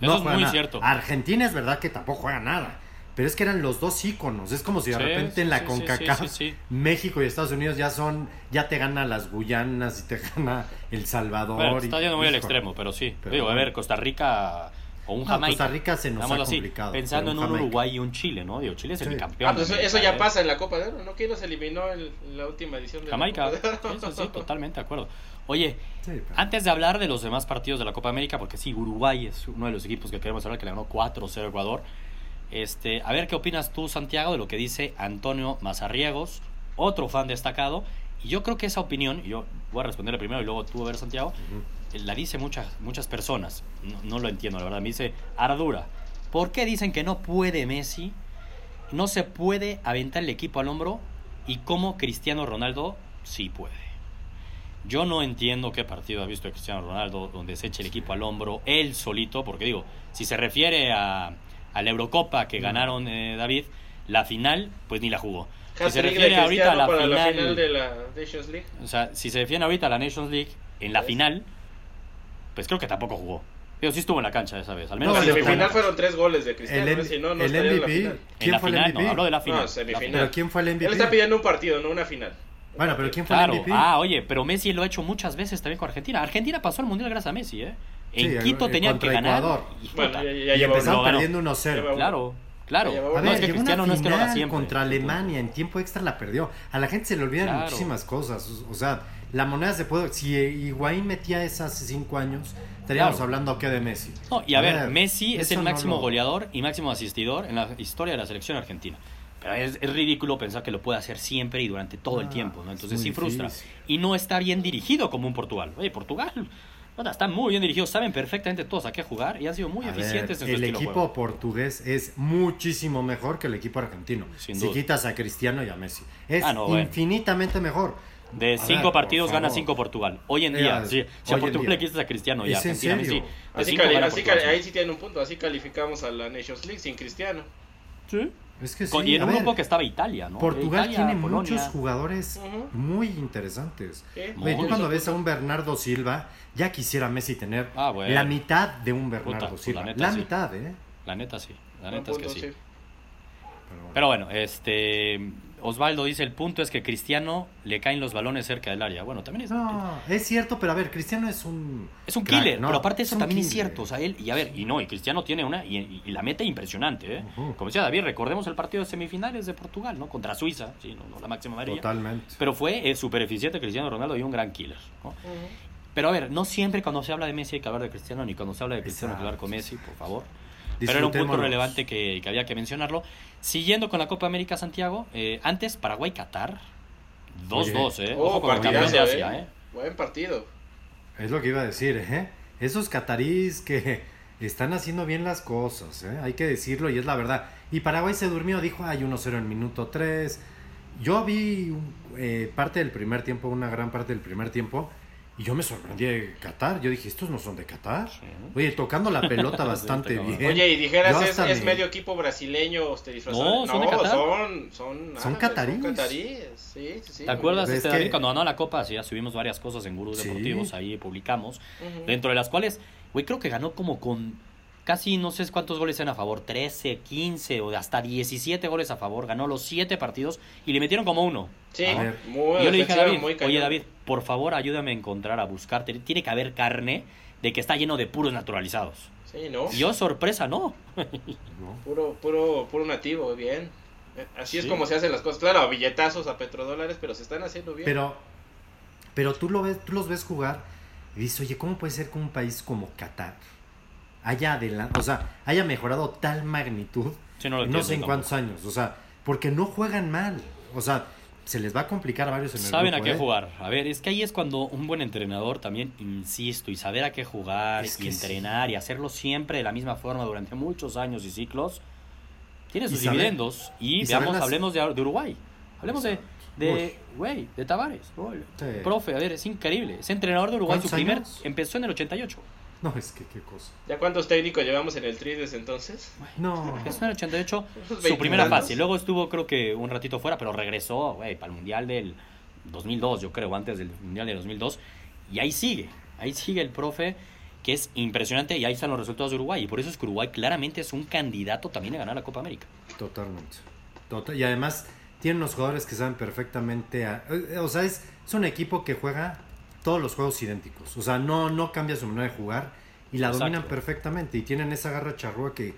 No Eso es muy nada. cierto. Argentina es verdad que tampoco juega nada. Pero es que eran los dos íconos. Es como si de Sí, repente sí, en la sí, CONCACAF. México y Estados Unidos ya son, ya te gana las Guyanas y te gana El Salvador. Bueno, está yendo muy al extremo, pero sí. Pero Digo, a ver, Costa Rica o un Jamaica. Costa Rica se nos ha así, complicado, Pensando en un Jamaica. Uruguay y un Chile, ¿no? Digo, Chile es el Sí. bicampeón. Ah, pues eso, eso ya ¿eh? pasa en la Copa de Oro, ¿no? ¿Quién nos eliminó en la última edición de Jamaica. la Copa de Sí, Oro? sí, sí, totalmente de acuerdo. Oye, Sí, pero- antes de hablar de los demás partidos de la Copa América, porque sí, Uruguay es uno de los equipos que queremos hablar, que le ganó 4-0 a Ecuador. Este, a ver qué opinas tú, Santiago, de lo que dice Antonio Mazarriegos, otro fan destacado. Y yo creo que esa opinión, y yo voy a responderle primero y luego tú a ver, Santiago. La dice muchas, muchas personas. No, no lo entiendo, la verdad. Me dice Ardura. ¿Por qué dicen que no puede Messi? No se puede aventar el equipo al hombro y cómo Cristiano Ronaldo sí puede. Yo no entiendo qué partido ha visto Cristiano Ronaldo donde se eche el equipo al hombro él solito, porque digo, si se refiere a, a la Eurocopa que Mm. ganaron eh, David, la final, pues ni la jugó. Si se refiere ahorita a la para la final, final de la Nations League. o sea, si se refiere ahorita a la Nations League, en la final, pues creo que tampoco jugó. Pero sí estuvo en la cancha esa vez, al No, menos No, en semifinal la- fueron tres goles de Cristiano, El, ¿no? Si no, no el estaría en la MVP. final. En ¿Quién la fue el final, MVP? no, hablo de la final. No, semifinal. ¿Pero quién fue el MVP? Él está pidiendo un partido, no una final. Bueno, pero ¿quién fue Claro, el MVP? ah, oye, pero Messi lo ha hecho muchas veces también con Argentina. Argentina pasó al Mundial gracias a Messi, ¿eh? En Sí, Quito eh, tenían que ganar. Ecuador. y Bueno, ya, ya y empezaron perdiendo 1-0. Lleva uno. Claro, claro. A uno. no ver, es que llegó Cristiano una no es que lo haga final siempre. contra Alemania, en tiempo extra la perdió. A la gente se le olvidan Claro. muchísimas cosas. O sea, la moneda se puede... Si Higuaín metía esa hace cinco años, estaríamos Claro. hablando ¿qué de Messi. No, y a, ver, Messi es el no máximo lo- goleador y máximo asistidor en la historia de la selección argentina. Pero es, es ridículo pensar que lo puede hacer siempre y durante todo el Ah, tiempo, ¿no? es Entonces sí frustra. difícil. Y no está bien dirigido como un Portugal. Oye, Portugal puta, está muy bien dirigido, saben perfectamente todos a qué jugar y han sido muy A ver, eficientes en su el equipo juego. portugués es muchísimo mejor que el equipo argentino. Sin si duda. quitas a Cristiano y a Messi. Es Ah, no, bueno. infinitamente mejor. De A cinco ver, partidos gana cinco Portugal. Hoy en Eh, día, sí, si a Portugal le quitas a Cristiano y a ¿Es en Argentina, Messi, de Así, cinco cali- gana así cali- ahí sí tienen un punto, así calificamos a la Nations League sin Cristiano. Sí. Es que sí, Con- y en a un ver, grupo que estaba Italia, ¿no? Portugal Italia, tiene Polonia. muchos jugadores muy interesantes. ¿Qué? Güey, tú cuando ves a un Bernardo Silva, ya quisiera Messi tener Ah, bueno. la mitad de un Bernardo Puta, pues, Silva. la La, neta, sí. mitad, ¿eh? La neta sí, la neta es que sí. Pero bueno. Pero bueno, este Osvaldo dice el punto es que Cristiano le caen los balones cerca del área. Bueno, también es No, es cierto, pero a ver, Cristiano es un... es un crack, killer, ¿no? pero aparte eso un también es killer. cierto, o sea, él y a ver, y no, y Cristiano tiene una y, y la meta impresionante, ¿eh? Como decía David, recordemos el partido de semifinales de Portugal, ¿no? Contra Suiza, sí, no, no la máxima mayoría. Totalmente. Pero fue eh, súper eficiente Cristiano Ronaldo y un gran killer, ¿no? Pero a ver, no siempre cuando se habla de Messi hay que hablar de Cristiano, ni cuando se habla de Cristiano hay que hablar con Messi, por favor. Pero era un punto relevante que, que había que mencionarlo. Siguiendo con la Copa América Santiago, eh, antes Paraguay-Qatar, 2-2, ¿eh? Oh, Ojo con el campeón partidazo, de Asia, eh. ¿eh? Buen partido. Es lo que iba a decir, ¿eh? Esos catarís que están haciendo bien las cosas, ¿eh? Hay que decirlo y es la verdad. Y Paraguay se durmió, dijo, hay 1-0 en minuto 3. Yo vi eh, parte del primer tiempo, una gran parte del primer tiempo, Y yo me sorprendí de Qatar. Yo dije, estos no son de Qatar. Sí. Oye, tocando la pelota bastante bien. Oye, y dijeras, es, es me- medio equipo brasileño usted disfrazado. No, son de Qatar. son, son, cataríes. Son cataríes, sí, sí, sí. ¿Te acuerdas Es este, que- cuando ganó la Copa? Sí, ya subimos varias cosas en Gurús Sí. Deportivos, ahí publicamos. Dentro de las cuales, güey, creo que ganó como con casi no sé cuántos goles eran a favor, 13, 15 o hasta 17 goles a favor. Ganó los 7 partidos y le metieron como uno. Sí, muy Y yo le dije a David, oye David, por favor ayúdame a encontrar, a buscar. Tiene que haber carne de que está lleno de puros naturalizados. Sí, ¿no? Y yo, sorpresa, no. ¿no? Puro, puro, puro nativo, bien. Así es como se hacen las cosas. Claro, a billetazos, a petrodólares, pero se están haciendo bien. Pero, pero tú, lo ves, tú los ves jugar y dices, oye, ¿cómo puede ser que un país como Qatar haya, adelan- o sea, haya mejorado tal magnitud Sí, no sé en tampoco. cuántos años? O sea, porque no juegan mal. O sea, se les va a complicar a varios en el Saben a qué ¿eh? jugar. A ver, es que ahí es cuando un buen entrenador también, insisto, y saber a qué jugar Es y entrenar y hacerlo siempre de la misma forma durante muchos años y ciclos, tiene Y sus saber- dividendos. Y, y saber veamos, las- hablemos de, de Uruguay. Hablemos de, de, güey, de Tavares. Profe, a ver, es increíble. Ese entrenador de Uruguay, su ¿Cuántos primer, años? empezó en el 88. No, es que qué cosa. ¿Ya cuántos técnicos llevamos en el Tri desde entonces? No. Empezó en el 88, su primera fase. Luego estuvo, creo que, un ratito fuera, pero regresó, güey, para el Mundial del 2002, yo creo, antes del Mundial del 2002. Y ahí sigue, ahí sigue el profe, que es impresionante, y ahí están los resultados de Uruguay. Y por eso es que Uruguay claramente es un candidato también a ganar la Copa América. Totalmente. Total- y además tienen unos jugadores que saben perfectamente. a- eh, o sea, es, es un equipo que juega todos los juegos idénticos. O sea, no, no cambia su manera de jugar y la Exacto. dominan perfectamente. Y tienen esa garra charrúa que,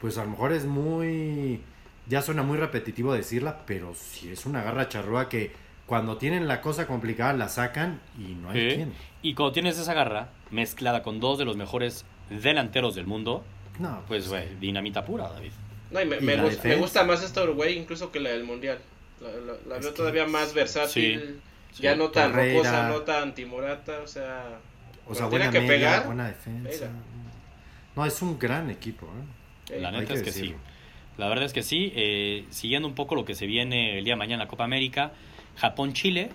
pues a lo mejor es muy. Ya suena muy repetitivo decirla, pero sí es una garra charrúa que cuando tienen la cosa complicada la sacan y no hay Sí. quien. Y cuando tienes esa garra mezclada con dos de los mejores delanteros del mundo, No, pues, güey, dinamita pura, David. No, y me, Y me la gus- me gusta más esta Uruguay incluso que la del Mundial. La, la- la Es veo todavía más versátil, Sí, ya no tan rocosa, no tan timorata, o sea... O sea, buena tiene que media, pegar, buena defensa. pega. No, es un gran equipo. ¿eh? eh, La neta que es que sí. La verdad es que sí. eh, siguiendo un poco lo que se viene el día de mañana en la Copa América, Japón-Chile.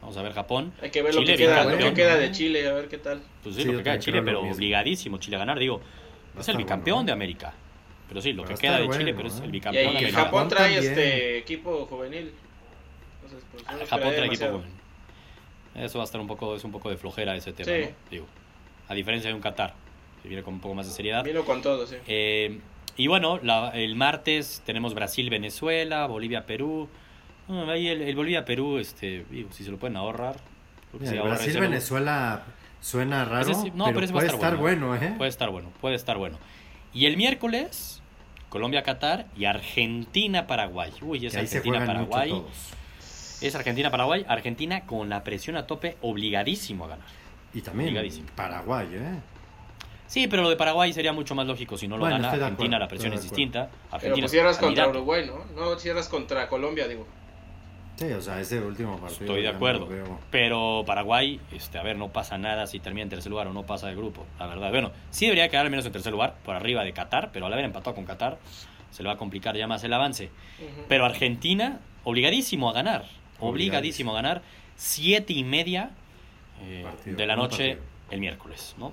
Vamos a ver Japón. hay que ver lo que, queda, lo que queda de Chile, a ver qué tal. Pues sí, Sí, lo que queda de Chile, pero mismo. obligadísimo Chile a ganar. Digo, Va es el bicampeón bueno, de ¿eh? América. Pero sí, lo que queda de Chile, pero es ¿eh? el Y, bicampeón y de América. Japón Japón trae también. este equipo juvenil. Pues, Ah, esperaría Japón trae equipo joven. Eso va a estar un poco, es un poco de flojera ese tema, Sí. ¿no? Digo, a diferencia de un Qatar, que viene con un poco más de seriedad. Vino con todo, sí. Eh, y bueno, la- el martes tenemos Brasil-Venezuela, Bolivia-Perú. Ah, ahí el, el Bolivia-Perú, este, digo, si se lo pueden ahorrar. el ahórrenselo. Brasil-Venezuela suena raro, Ese no, pero, pero puede estar estar bueno, ¿eh? Puede estar bueno, puede estar bueno. Y el miércoles, Colombia-Qatar y Argentina-Paraguay. Uy, es Argentina-Paraguay. todos. Es Argentina-Paraguay. Argentina con la presión a tope, obligadísimo a ganar. Y también. Paraguay, ¿eh? Sí, pero lo de Paraguay sería mucho más lógico si no lo Bueno, gana. Argentina acuerdo, la presión es distinta. Pero Argentina pues es cierras contra. Uruguay, ¿no? No, cierras contra Colombia, digo. Sí, o sea, ese último partido. Estoy de acuerdo. Pero Paraguay, este, a ver, no pasa nada si termina en tercer lugar o no pasa de grupo. La verdad, bueno, sí debería quedar al menos en tercer lugar, por arriba de Qatar, pero al haber empatado con Qatar, se le va a complicar ya más el avance. Pero Argentina, obligadísimo a ganar. Obligadísimo a ganar. Siete y media eh, Partido, de la noche el miércoles, ¿no?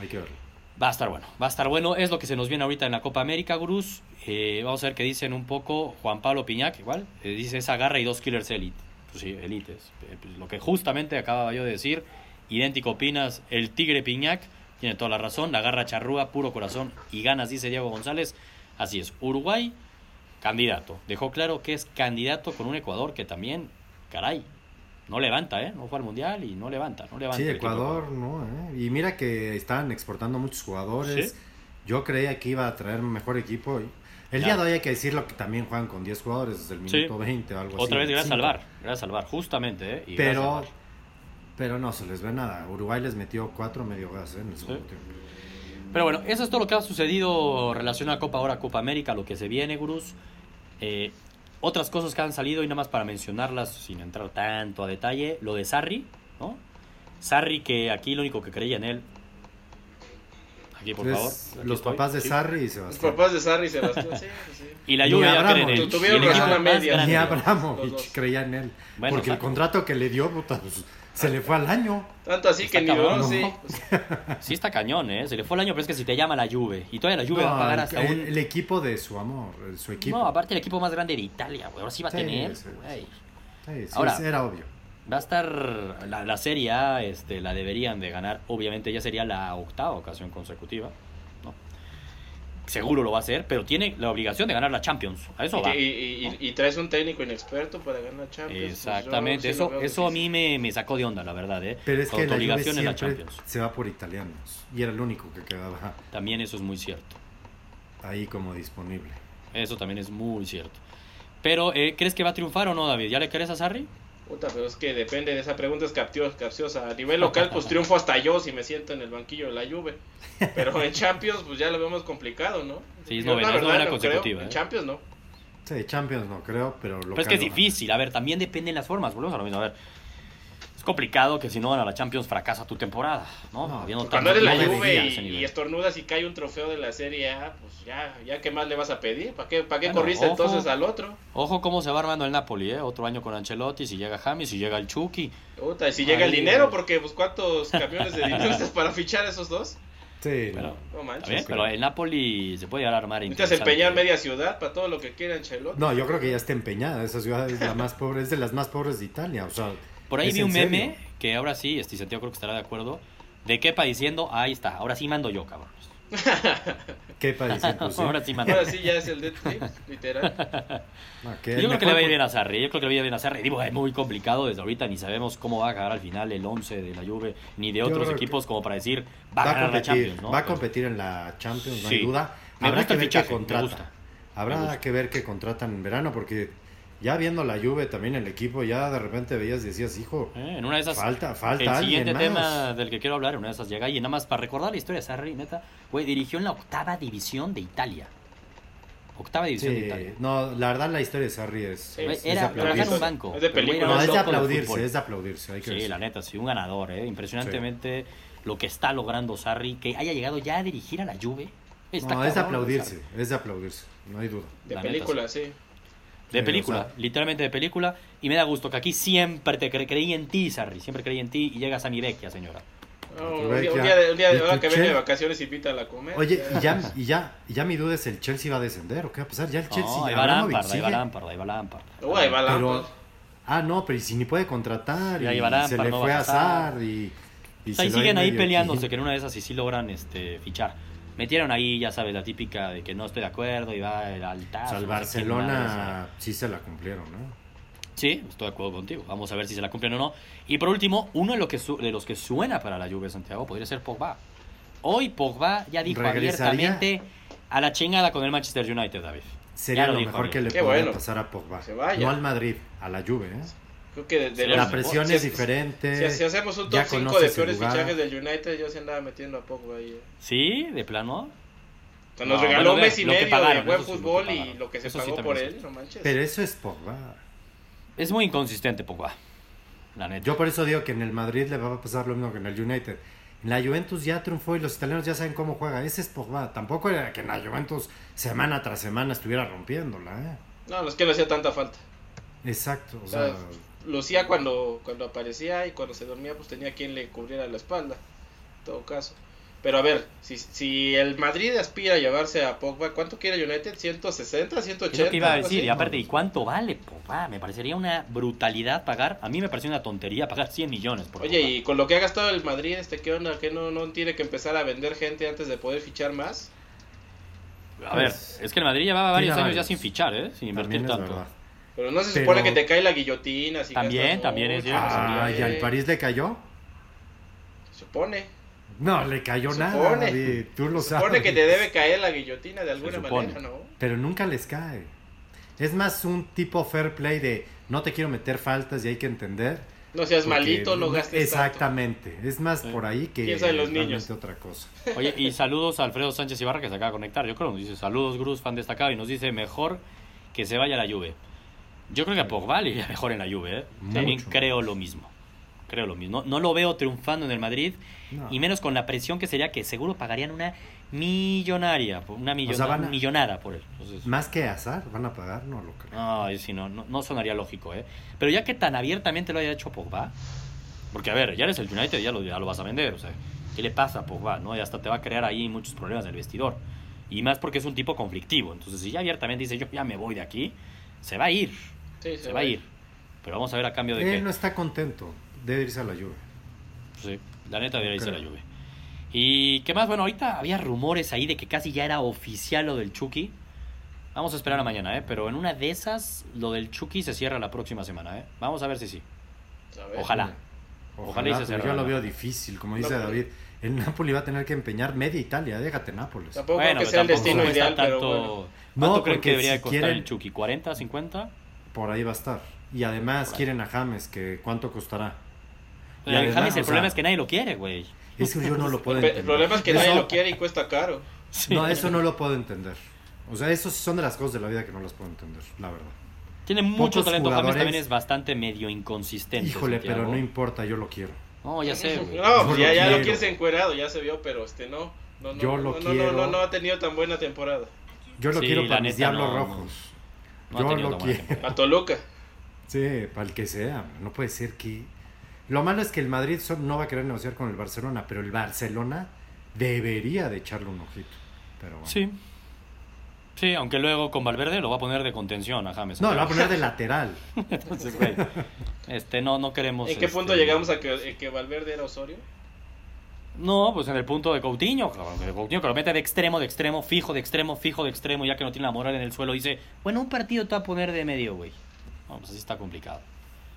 Hay que verlo. Va a estar bueno, va a estar bueno. Es lo que se nos viene ahorita en la Copa América, Gurús. Eh, vamos a ver qué dicen un poco Juan Pablo Piñac, igual. eh, dice esa garra y dos killers elite. Pues sí, elites. Pues lo que justamente acababa yo de decir. Idéntico opinas, el Tigre Piñac tiene toda la razón. La garra charrúa, puro corazón y ganas, dice Diego González. Así es. Uruguay, candidato. Dejó claro que es candidato con un Ecuador que también, caray, no levanta, ¿eh? No fue al mundial y no levanta, no levanta. Sí, Ecuador, no, ¿eh? Y mira que estaban exportando muchos jugadores. Sí. Yo creía que iba a traer mejor equipo. y- El Ya. día de hoy hay que decirlo que también juegan con 10 jugadores desde el Sí. minuto 20 o algo así. Otra vez, gracias a 25. Alvar. Gracias a Alvar, justamente, ¿eh? Y Pero, pero no se les ve nada. Uruguay les metió 4 medio gas ¿eh? en el segundo tiempo. Pero bueno, eso es todo lo que ha sucedido relacionado a Copa ahora, Copa América, lo que se viene, gurús. Eh, otras cosas que han salido y nada más para mencionarlas sin entrar tanto a detalle, lo de Sarri, ¿no? Sarri que aquí lo único que creía en él, Aquí, por favor. Aquí los estoy. papás de Sí. Sarri y Los Sebastián. papás de Sarri y Sebastián, sí, sí. Y la Juve ya Abramovich. creen en él. Tuvieron Y el razón equipo a grande. Ni Los Abramovich creía en él. Bueno, porque el exacto. contrato que le dio, puta, pues, se le fue al año. Tanto así Está que ni cabrón, duró, ¿no? sí. Sí está cañón, ¿eh? Se le fue el año, pero es que si te llama la Juve. Y todavía la Juve va a pagar el, hasta el- un... el equipo de su amor, su equipo. No, aparte el equipo más grande de Italia, güey. Ahora sí va a Sí, tener, sí. Sí, sí, Ahora- era obvio. Va a estar la, la Serie A, este, la deberían de ganar. Obviamente ya sería la octava ocasión consecutiva. Seguro lo va a hacer, pero tiene la obligación de ganar la Champions. A eso Y, va. y- y- y traes un técnico inexperto para ganar Champions. pues yo Exactamente, eso, eso a mí me, me sacó de onda, la verdad, ¿eh? Pero es Con que tu la obligación en la Champions. se va por italianos. Y era el único que quedaba También eso es muy cierto. ahí como disponible. Eso también es muy cierto. Pero, eh, ¿crees que va a triunfar o no, David? ¿Ya le crees a Sarri? Puta, pero es que depende de esa pregunta, es captio- capciosa. A nivel local, pues triunfo hasta yo si me siento en el banquillo de la Juve. Pero en Champions, pues ya lo vemos complicado, ¿no? Sí, es novena, la es verdad, novena no creo. consecutiva, En ¿eh? Champions no. Sí, Champions no creo, pero lo Pero es que es difícil, a ver, también dependen las formas, volvemos a lo mismo, a ver. Es complicado que si no van a la Champions fracasa tu temporada, ¿no? No, Habiendo Cuando eres la Juve a y, y estornudas y cae un trofeo de la Serie A, pues ya, ya qué más le vas a pedir. ¿Para qué, para qué Bueno, corriste ojo. entonces al otro? Ojo cómo se va armando el Napoli, ¿eh? Otro año con Ancelotti, si llega James, si llega el Chucky. Puta, y si llega el dinero, porque pues cuántos camiones de dinero para fichar esos dos. Sí, Pero, No ¿está manches. bien? Pero el Napoli se puede llegar a armar Necesitas empeñar media ciudad para todo lo que quiera Ancelotti. No, yo creo que ya está empeñada. Esa ciudad es la más pobre, es de las más pobres de Italia. O sea, Por ahí ¿es vi un meme serio? que ahora sí, este Santiago creo que estará de acuerdo, de Kepa diciendo, ahí está, ahora sí mando yo, cabrón. Pues, sí. ahora sí mando. Ahora sí ya es el Dead Flip, literal. Yo creo que le va a ir bien a Sarri, yo creo que le va a ir bien a Sarri. Digo, es muy complicado desde ahorita, ni sabemos cómo va a acabar al final el 11 de la Juve, ni de otros equipos como para decir, va, Va a ganar la competir, Champions, ¿no? va a competir en la Champions, no Sí. hay duda. Me Habrá gusta que ver qué contrata. Habrá que ver qué contratan en verano, porque ya viendo la Juve también el equipo, ya de repente veías y decías, hijo, Eh, En una de esas, falta, falta el alguien siguiente más. tema del que quiero hablar, en una de esas llega y nada más para recordar la historia de Sarri, neta, güey, dirigió en la octava división de Italia. Octava división de Sí, Italia. no, la verdad la historia de Sarri es, Sí, es, era trabajar en un aplaudirse. banco. Es de película. No, es de aplaudirse, es de aplaudirse. Hay que Sí, la neta, sí, un ganador, ¿eh? Impresionantemente lo que está logrando Sarri, que haya llegado ya a dirigir a la Juve. Está No, es de aplaudirse, es de aplaudirse, no hay duda. De La neta, película, sí. De Sí, película, o sea- literalmente de película. Y me da gusto que aquí siempre te cre- creí en ti, Sarri. Siempre creí en ti y llegas a mi vecchia, señora. Tu un, día, vecchia. un día de, un día de ¿Y ahora tu que venga de chef? vacaciones invítala a comer. Oye, y ya, y ya, y ya mi duda es el Chelsea va a descender o qué va a pasar. Ya el Chelsea, No, ahí va Abramovich Lampard, ahí va sigue. Lampard, ahí va Lampard. Ahí va la- Pero, ah, no, pero y si ni puede contratar Y y, ahí va Lampard, se le no fue a a pasar. Sar y, y O sea, y se lo siguen ahí peleándose, aquí. que en una de esas sí sí logran este, fichar. Metieron ahí, ya sabes, la típica de que no estoy de acuerdo y va el altar. O sea, el Barcelona sí se la cumplieron, ¿no? Sí, estoy de acuerdo contigo. Vamos a ver si se la cumplen o no. Y por último, uno de, lo que su- de los que suena para la Juve Santiago podría ser Pogba. Hoy Pogba ya dijo Regresaría. abiertamente a la chingada con el Manchester United, David. Sería Ya lo mejor que le podría bueno. pasar a Pogba. Se vaya. No al Madrid, a la Juve, ¿eh? Creo que de, La presión si- es diferente. Si, si hacemos un top 5 conoces de peores lugar. fichajes del United, yo se andaba metiendo a Pogba ahí. eh. ¿Sí? ¿De plano? O sea, nos No, regaló bueno, mes y lo que medio pagaron, de buen sí, fútbol y lo que se Eso pagó por él, no manches. Pero eso es Pogba. Es muy inconsistente Pogba. La neta. Yo por eso digo que en el Madrid le va a pasar lo mismo que en el United. En la Juventus ya triunfó y los italianos ya saben cómo juega. Ese es Pogba. Tampoco era que en la Juventus semana tras semana estuviera rompiéndola, ¿eh? No, no es que no hacía tanta falta. Exacto. O sea, lucía cuando, cuando aparecía y cuando se dormía, pues tenía quien le cubriera la espalda. En todo caso. Pero a ver, si, si el Madrid aspira a llevarse a Pogba, ¿cuánto quiere United? ¿160? ¿180? Es lo que iba a decir, y aparte, ¿y cuánto vale Pogba? Me parecería una brutalidad pagar, a mí me pareció una tontería pagar 100 millones por Oye, Pogba. y con lo que ha gastado el Madrid, este, ¿qué onda? ¿Que no, no tiene que empezar a vender gente antes de poder fichar más? A ver, Pues, es que el Madrid llevaba varios años ya sin fichar, ¿eh? Sin invertir también es tanto. verdad. Pero no se Pero- supone que te cae la guillotina. Si También, también es cierto. Ah, ¿y al París le cayó? Se supone. No, le cayó nada. Supone. David, Tú lo Se sabes. supone que te debe caer la guillotina de alguna manera, ¿no? Pero nunca les cae. Es más un tipo fair play de no te quiero meter faltas y hay que entender. No seas malito, no gastes tanto. Exactamente. Es más Sí. por ahí que Piensa en los niños. otra cosa. Oye, y saludos a Alfredo Sánchez Ibarra que se acaba de conectar. Yo creo que nos dice saludos, Gruz, fan destacado. Y nos dice mejor que se vaya la Juve. Yo creo que a Pogba le iría mejor en la Juve, ¿eh? También creo lo mismo. creo lo mismo. No, no lo veo triunfando en el Madrid, No. y menos con la presión que sería que seguro pagarían una millonaria, una millona- O sea, van a- millonada por él. Entonces, Más que azar, van a pagar, no lo creo. no, ahí sí, no, no, no sonaría lógico, ¿eh? Pero ya que tan abiertamente lo haya hecho Pogba, porque a ver, ya eres el United, ya lo, ya lo vas a vender, o sea, ¿qué le pasa a Pogba, no? Y hasta te va a crear ahí muchos problemas en el vestidor. Y más porque es un tipo conflictivo, entonces si ya abiertamente dice, yo ya me voy de aquí, se va a ir, Sí, se va a ir. Pero vamos a ver a cambio de Él qué. no está contento, debe irse a la lluvia. Sí, la neta debería irse la creo. lluvia. Y qué más, bueno, ahorita había rumores ahí de que casi ya era oficial lo del Chucky. Vamos a esperar a mañana, ¿eh? Pero en una de esas, lo del Chucky se cierra la próxima semana, ¿eh? Vamos a ver si sí. A ver. Ojalá. Ojalá y se pero cierre yo la- lo veo difícil, como dice No, David. El Napoli va a tener que empeñar media Italia, déjate Nápoles. Tampoco bueno, que pero sea el destino ideal, pero tanto... bueno. ¿Cuánto No, creen que debería si costar quieren- el Chucky? ¿40, 50? Por ahí va a estar. Y además quieren a James, que cuánto costará. Y Eh, además, James, el o problema sea, es que nadie lo quiere, güey. Eso yo no lo puedo entender. el problema es que Eso- nadie lo quiere y cuesta caro. Sí. No, eso no lo puedo entender. O sea, eso son de las cosas de la vida que no las puedo entender, la verdad. Tiene mucho pocos talento, James jugadores- también es bastante medio inconsistente. Híjole, Santiago. pero no importa, yo lo quiero. No, ya sé, güey. No, pues ya, lo ya lo quieres encuerado, ya se vio, pero este no. No, no, Yo lo no, no, quiero. no, no, no ha tenido tan buena temporada. Yo lo Sí, quiero para mis diablos no, rojos. No yo buena quiero. A Toluca. Sí, para el que sea. No puede ser que. Lo malo es que el Madrid no va a querer negociar con el Barcelona, pero el Barcelona debería de echarle un ojito. Pero bueno. Sí. Sí, aunque luego con Valverde lo va a poner de contención a James. No, lo va a poner de lateral. Entonces, güey, este, no, no queremos... ¿En qué este, punto llegamos a que, eh, que Valverde era Osorio? No, pues en el punto de Coutinho, cabrón, que Coutinho que lo mete de extremo, de extremo, fijo, de extremo, fijo, de extremo, ya que no tiene la moral en el suelo, dice, bueno, un partido te va a poner de medio, güey. No, pues así está complicado.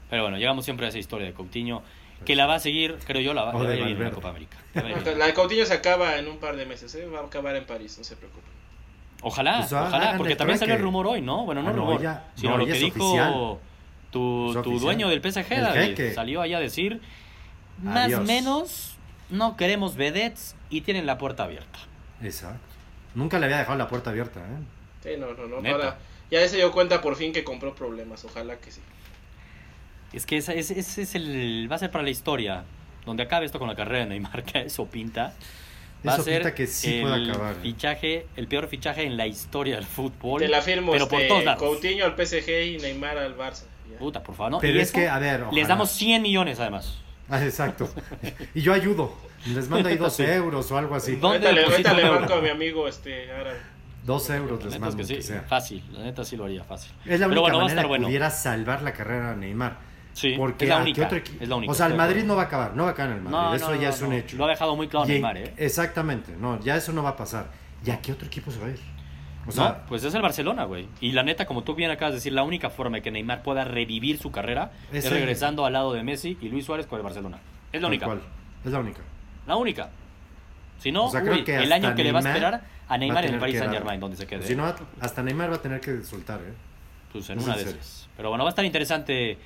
Pero bueno, llegamos siempre a esa historia de Coutinho, que la va a seguir, creo yo, la va, O le va a de ir bien en la. Copa América. La de Coutinho se acaba en un par de meses, ¿eh? va a acabar en París, no se preocupen. Ojalá, Pues, ah, ojalá, porque el también salió el rumor hoy, ¿no? Bueno, no Ah, no, rumor, ya- sino no, lo que dijo oficial. tu, tu dueño del PSG, El David. Salió allá a decir, más Adiós. menos, no queremos vedettes y tienen la puerta abierta. Exacto. Nunca le había dejado la puerta abierta, ¿eh? Sí, no, no, no. Ya se dio cuenta por fin que compró problemas, ojalá que sí. Es que ese, ese- ese es el, va a ser para la historia. Donde acabe esto con la carrera de Neymar, que eso pinta. Va Eso a ser pinta que sí el puede acabar. ¿eh? fichaje, el peor fichaje en la historia del fútbol. Te la firmo, pero por este, todos lados. Coutinho al PSG y Neymar al Barça. ya. Puta, por favor, ¿no? Pero Y es eso, que, a ver, Les ojalá. damos 100 millones además. Ah, exacto. Y yo ayudo. Les mando ahí dos Sí. euros o algo así. ¿Dónde Ahorita le, deposito ahorita le un marco euro? a mi amigo este Ara. Dos euros La les neta es mando, que que sí, sea. fácil. La neta sí lo haría fácil. Es la Pero única bueno, manera que bueno. pudiera salvar la carrera a Neymar. Sí, Porque es la ¿a qué única. otro es la única. O sea, el de Madrid no va a acabar, no va a acabar en el Madrid. No, eso no, ya no, es un no. hecho. Lo ha dejado muy claro Y Neymar, ¿eh? Exactamente, no, ya eso no va a pasar. ¿Y a qué otro equipo se va a ir? O sea, no, pues es el Barcelona, güey. Y la neta, como tú bien acabas de decir, la única forma de que Neymar pueda revivir su carrera es, Es el- regresando al lado de Messi y Luis Suárez con el Barcelona. Es la única. cual. Es la única. La única. Si no, O sea, uy, el año que le va a esperar a Neymar en el Paris Saint. Germain, donde se quede. Si no, hasta Neymar va a tener que soltar, ¿eh? Pues en es una de esas. Pero bueno, va a estar interesante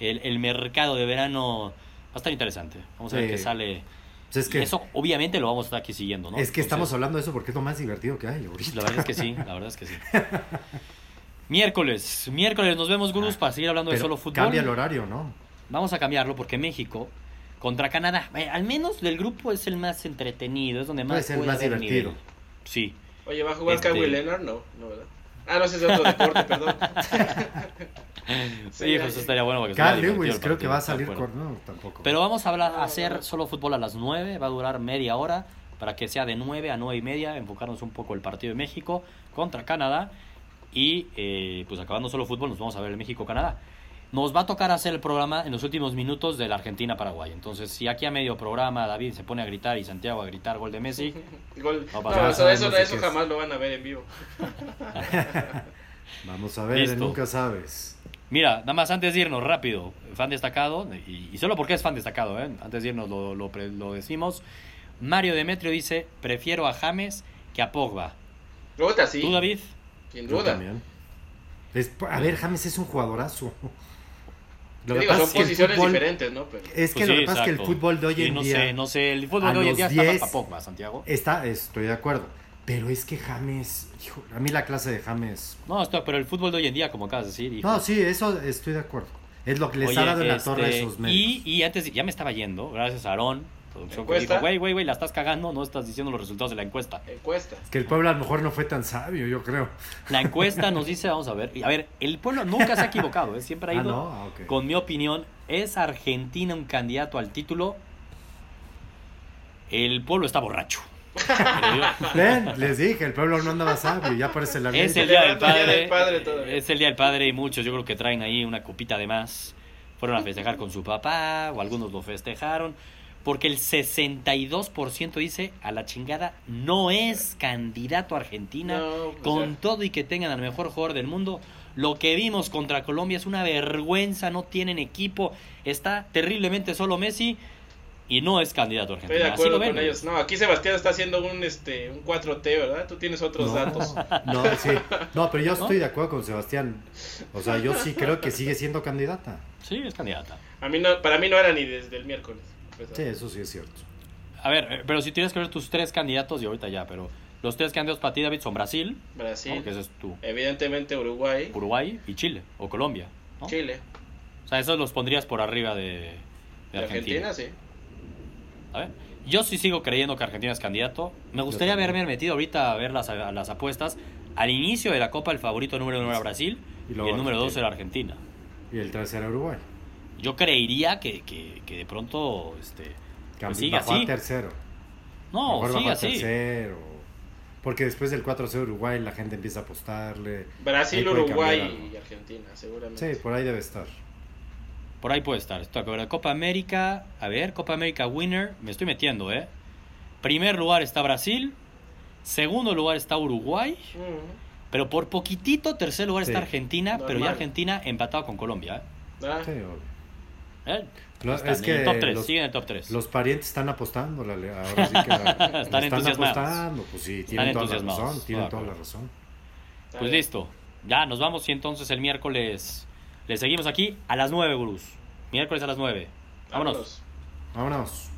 el, el mercado de verano. Va a estar interesante. Vamos a ver qué sale. O sea, es Y que, eso, obviamente, lo vamos a estar aquí siguiendo, ¿no? es que estamos hablando de eso porque es lo más divertido que hay ahorita. La verdad es que sí, la verdad es que sí. Miércoles, miércoles nos vemos, Gurús, para seguir hablando de Ah, solo fútbol. Cambia el horario, ¿no? Vamos a cambiarlo porque México contra Canadá, eh, al menos del grupo es el más entretenido, es donde más Puede ser puede más divertido. nivel. Sí. Oye, ¿va a jugar Este- Kawhi Leonard? No, no, ¿verdad? Ah, no, ese es de otro deporte, perdón. Sí, pues estaría bueno porque Carl Lewis creo que va a salir con... No, tampoco. Pero vamos a hablar, a hacer solo fútbol a las 9, va a durar media hora para que sea de 9 a 9 y media, enfocarnos un poco el partido de México contra Canadá y eh, pues acabando solo fútbol nos vamos a ver el México-Canadá. Nos va a tocar hacer el programa en los últimos minutos de la Argentina-Paraguay. Entonces, si aquí a medio programa David se pone a gritar y Santiago a gritar gol de Messi, Gol. No No, pasa nada. eso, eso, es. jamás lo van a ver en vivo. Vamos a ver, nunca sabes. Mira, nada más antes de irnos, rápido, fan destacado, y, y solo porque es fan destacado, ¿eh? antes de irnos lo, lo, decimos. Mario Demetrio dice, prefiero a James que a Pogba. Ruta, sí. ¿Tú, David? Sin Yo duda. también. Es- a ver, James es un jugadorazo. Lo que digo, pasa son es que el posiciones fútbol- diferentes, ¿no? Pero... Es que Pues lo sí, que pasa es que el fútbol de hoy Sí, en no día sé, no sé, el fútbol a de hoy en los día está 10 más para Pogba, Santiago. está, estoy de acuerdo. Pero es que James, hijo, a mí la clase de James. No, esto, pero el fútbol de hoy en día, como acabas de decir, hijo, No, sí, eso estoy de acuerdo. Es lo que les Oye, ha dado en la este, torre esos y, medios. y antes, ya me estaba yendo, gracias a Aarón, producción, que ¿Encuesta? dijo, güey, güey, güey, la estás cagando, no estás diciendo los resultados de la encuesta. Encuesta. Es que el pueblo a lo mejor no fue tan sabio, yo creo. La encuesta nos dice, vamos a ver, y a ver, el pueblo nunca se ha equivocado, ¿eh? siempre ha Ah, ido no, ah, ok. con mi opinión, ¿es Argentina un candidato al título? El pueblo está borracho. Ven, les dije, el pueblo no andaba sabio, ya parece la Es el día del Celebrando el Día padre. del Padre todavía. Es el día del padre y muchos yo creo que traen ahí una copita de más. Fueron a festejar con su papá o algunos lo festejaron. Porque el 62% dice a la chingada no es candidato a Argentina. No, pues con ya. todo y que tengan al mejor jugador del mundo. Lo que vimos contra Colombia es una vergüenza. No tienen equipo. Está terriblemente solo Messi. Y no es candidato a Estoy Argentina. de Así acuerdo lo ven, con ellos. No, aquí Sebastián está haciendo un este un 4T, ¿verdad? Tú tienes otros no, datos. No, sí. No, pero yo estoy de acuerdo con Sebastián. O sea, yo sí creo que sigue siendo candidata. Sí, es candidata. A mí no, para mí no era ni desde el miércoles. Sí, eso sí es cierto. A ver, eh, pero si tienes que ver tus tres candidatos, y ahorita ya, pero los tres candidatos para ti, David, son Brasil, Brasil, ¿no? que ese es tu evidentemente Uruguay, Uruguay y Chile, o Colombia. ¿no? Chile, O sea, esos los pondrías por arriba de, de de Argentina. Argentina, sí. A ver, yo sí sigo creyendo que Argentina es candidato. Me gustaría haberme metido ahorita a ver las, a las apuestas. Al inicio de la Copa, el favorito número uno era Brasil Y y, el número dos era Argentina. Y el tercero Uruguay. Yo creería que, que, que de pronto este, pues sigue bajó a así. tercero. No, Mejor sigue bajó a así. tercero. Porque después del 4-0 Uruguay la gente empieza a apostarle. Brasil, Uruguay y Argentina, seguramente. Sí, por ahí debe estar. Por ahí puede estar. Estoy de. Copa América. A ver, Copa América Winner. Me estoy metiendo, ¿eh? Primer lugar está Brasil. Segundo lugar está Uruguay. Mm. Pero por poquitito, tercer lugar Sí. está Argentina. Pero ya Argentina empatado con Colombia, Ah, Sí, obvio. ¿Eh? Lo- Están es en que el top 3. los, Siguen en el top 3. los parientes están apostando. la- Ahora sí que la- Están entusiasmados. apostando. Pues sí, tienen toda la razón. Tienen de toda la acuerdo. razón. Pues listo. Ya nos vamos y entonces el miércoles le seguimos aquí a las 9, Gurús. Miércoles a las 9. Vámonos. Vámonos. Vámonos.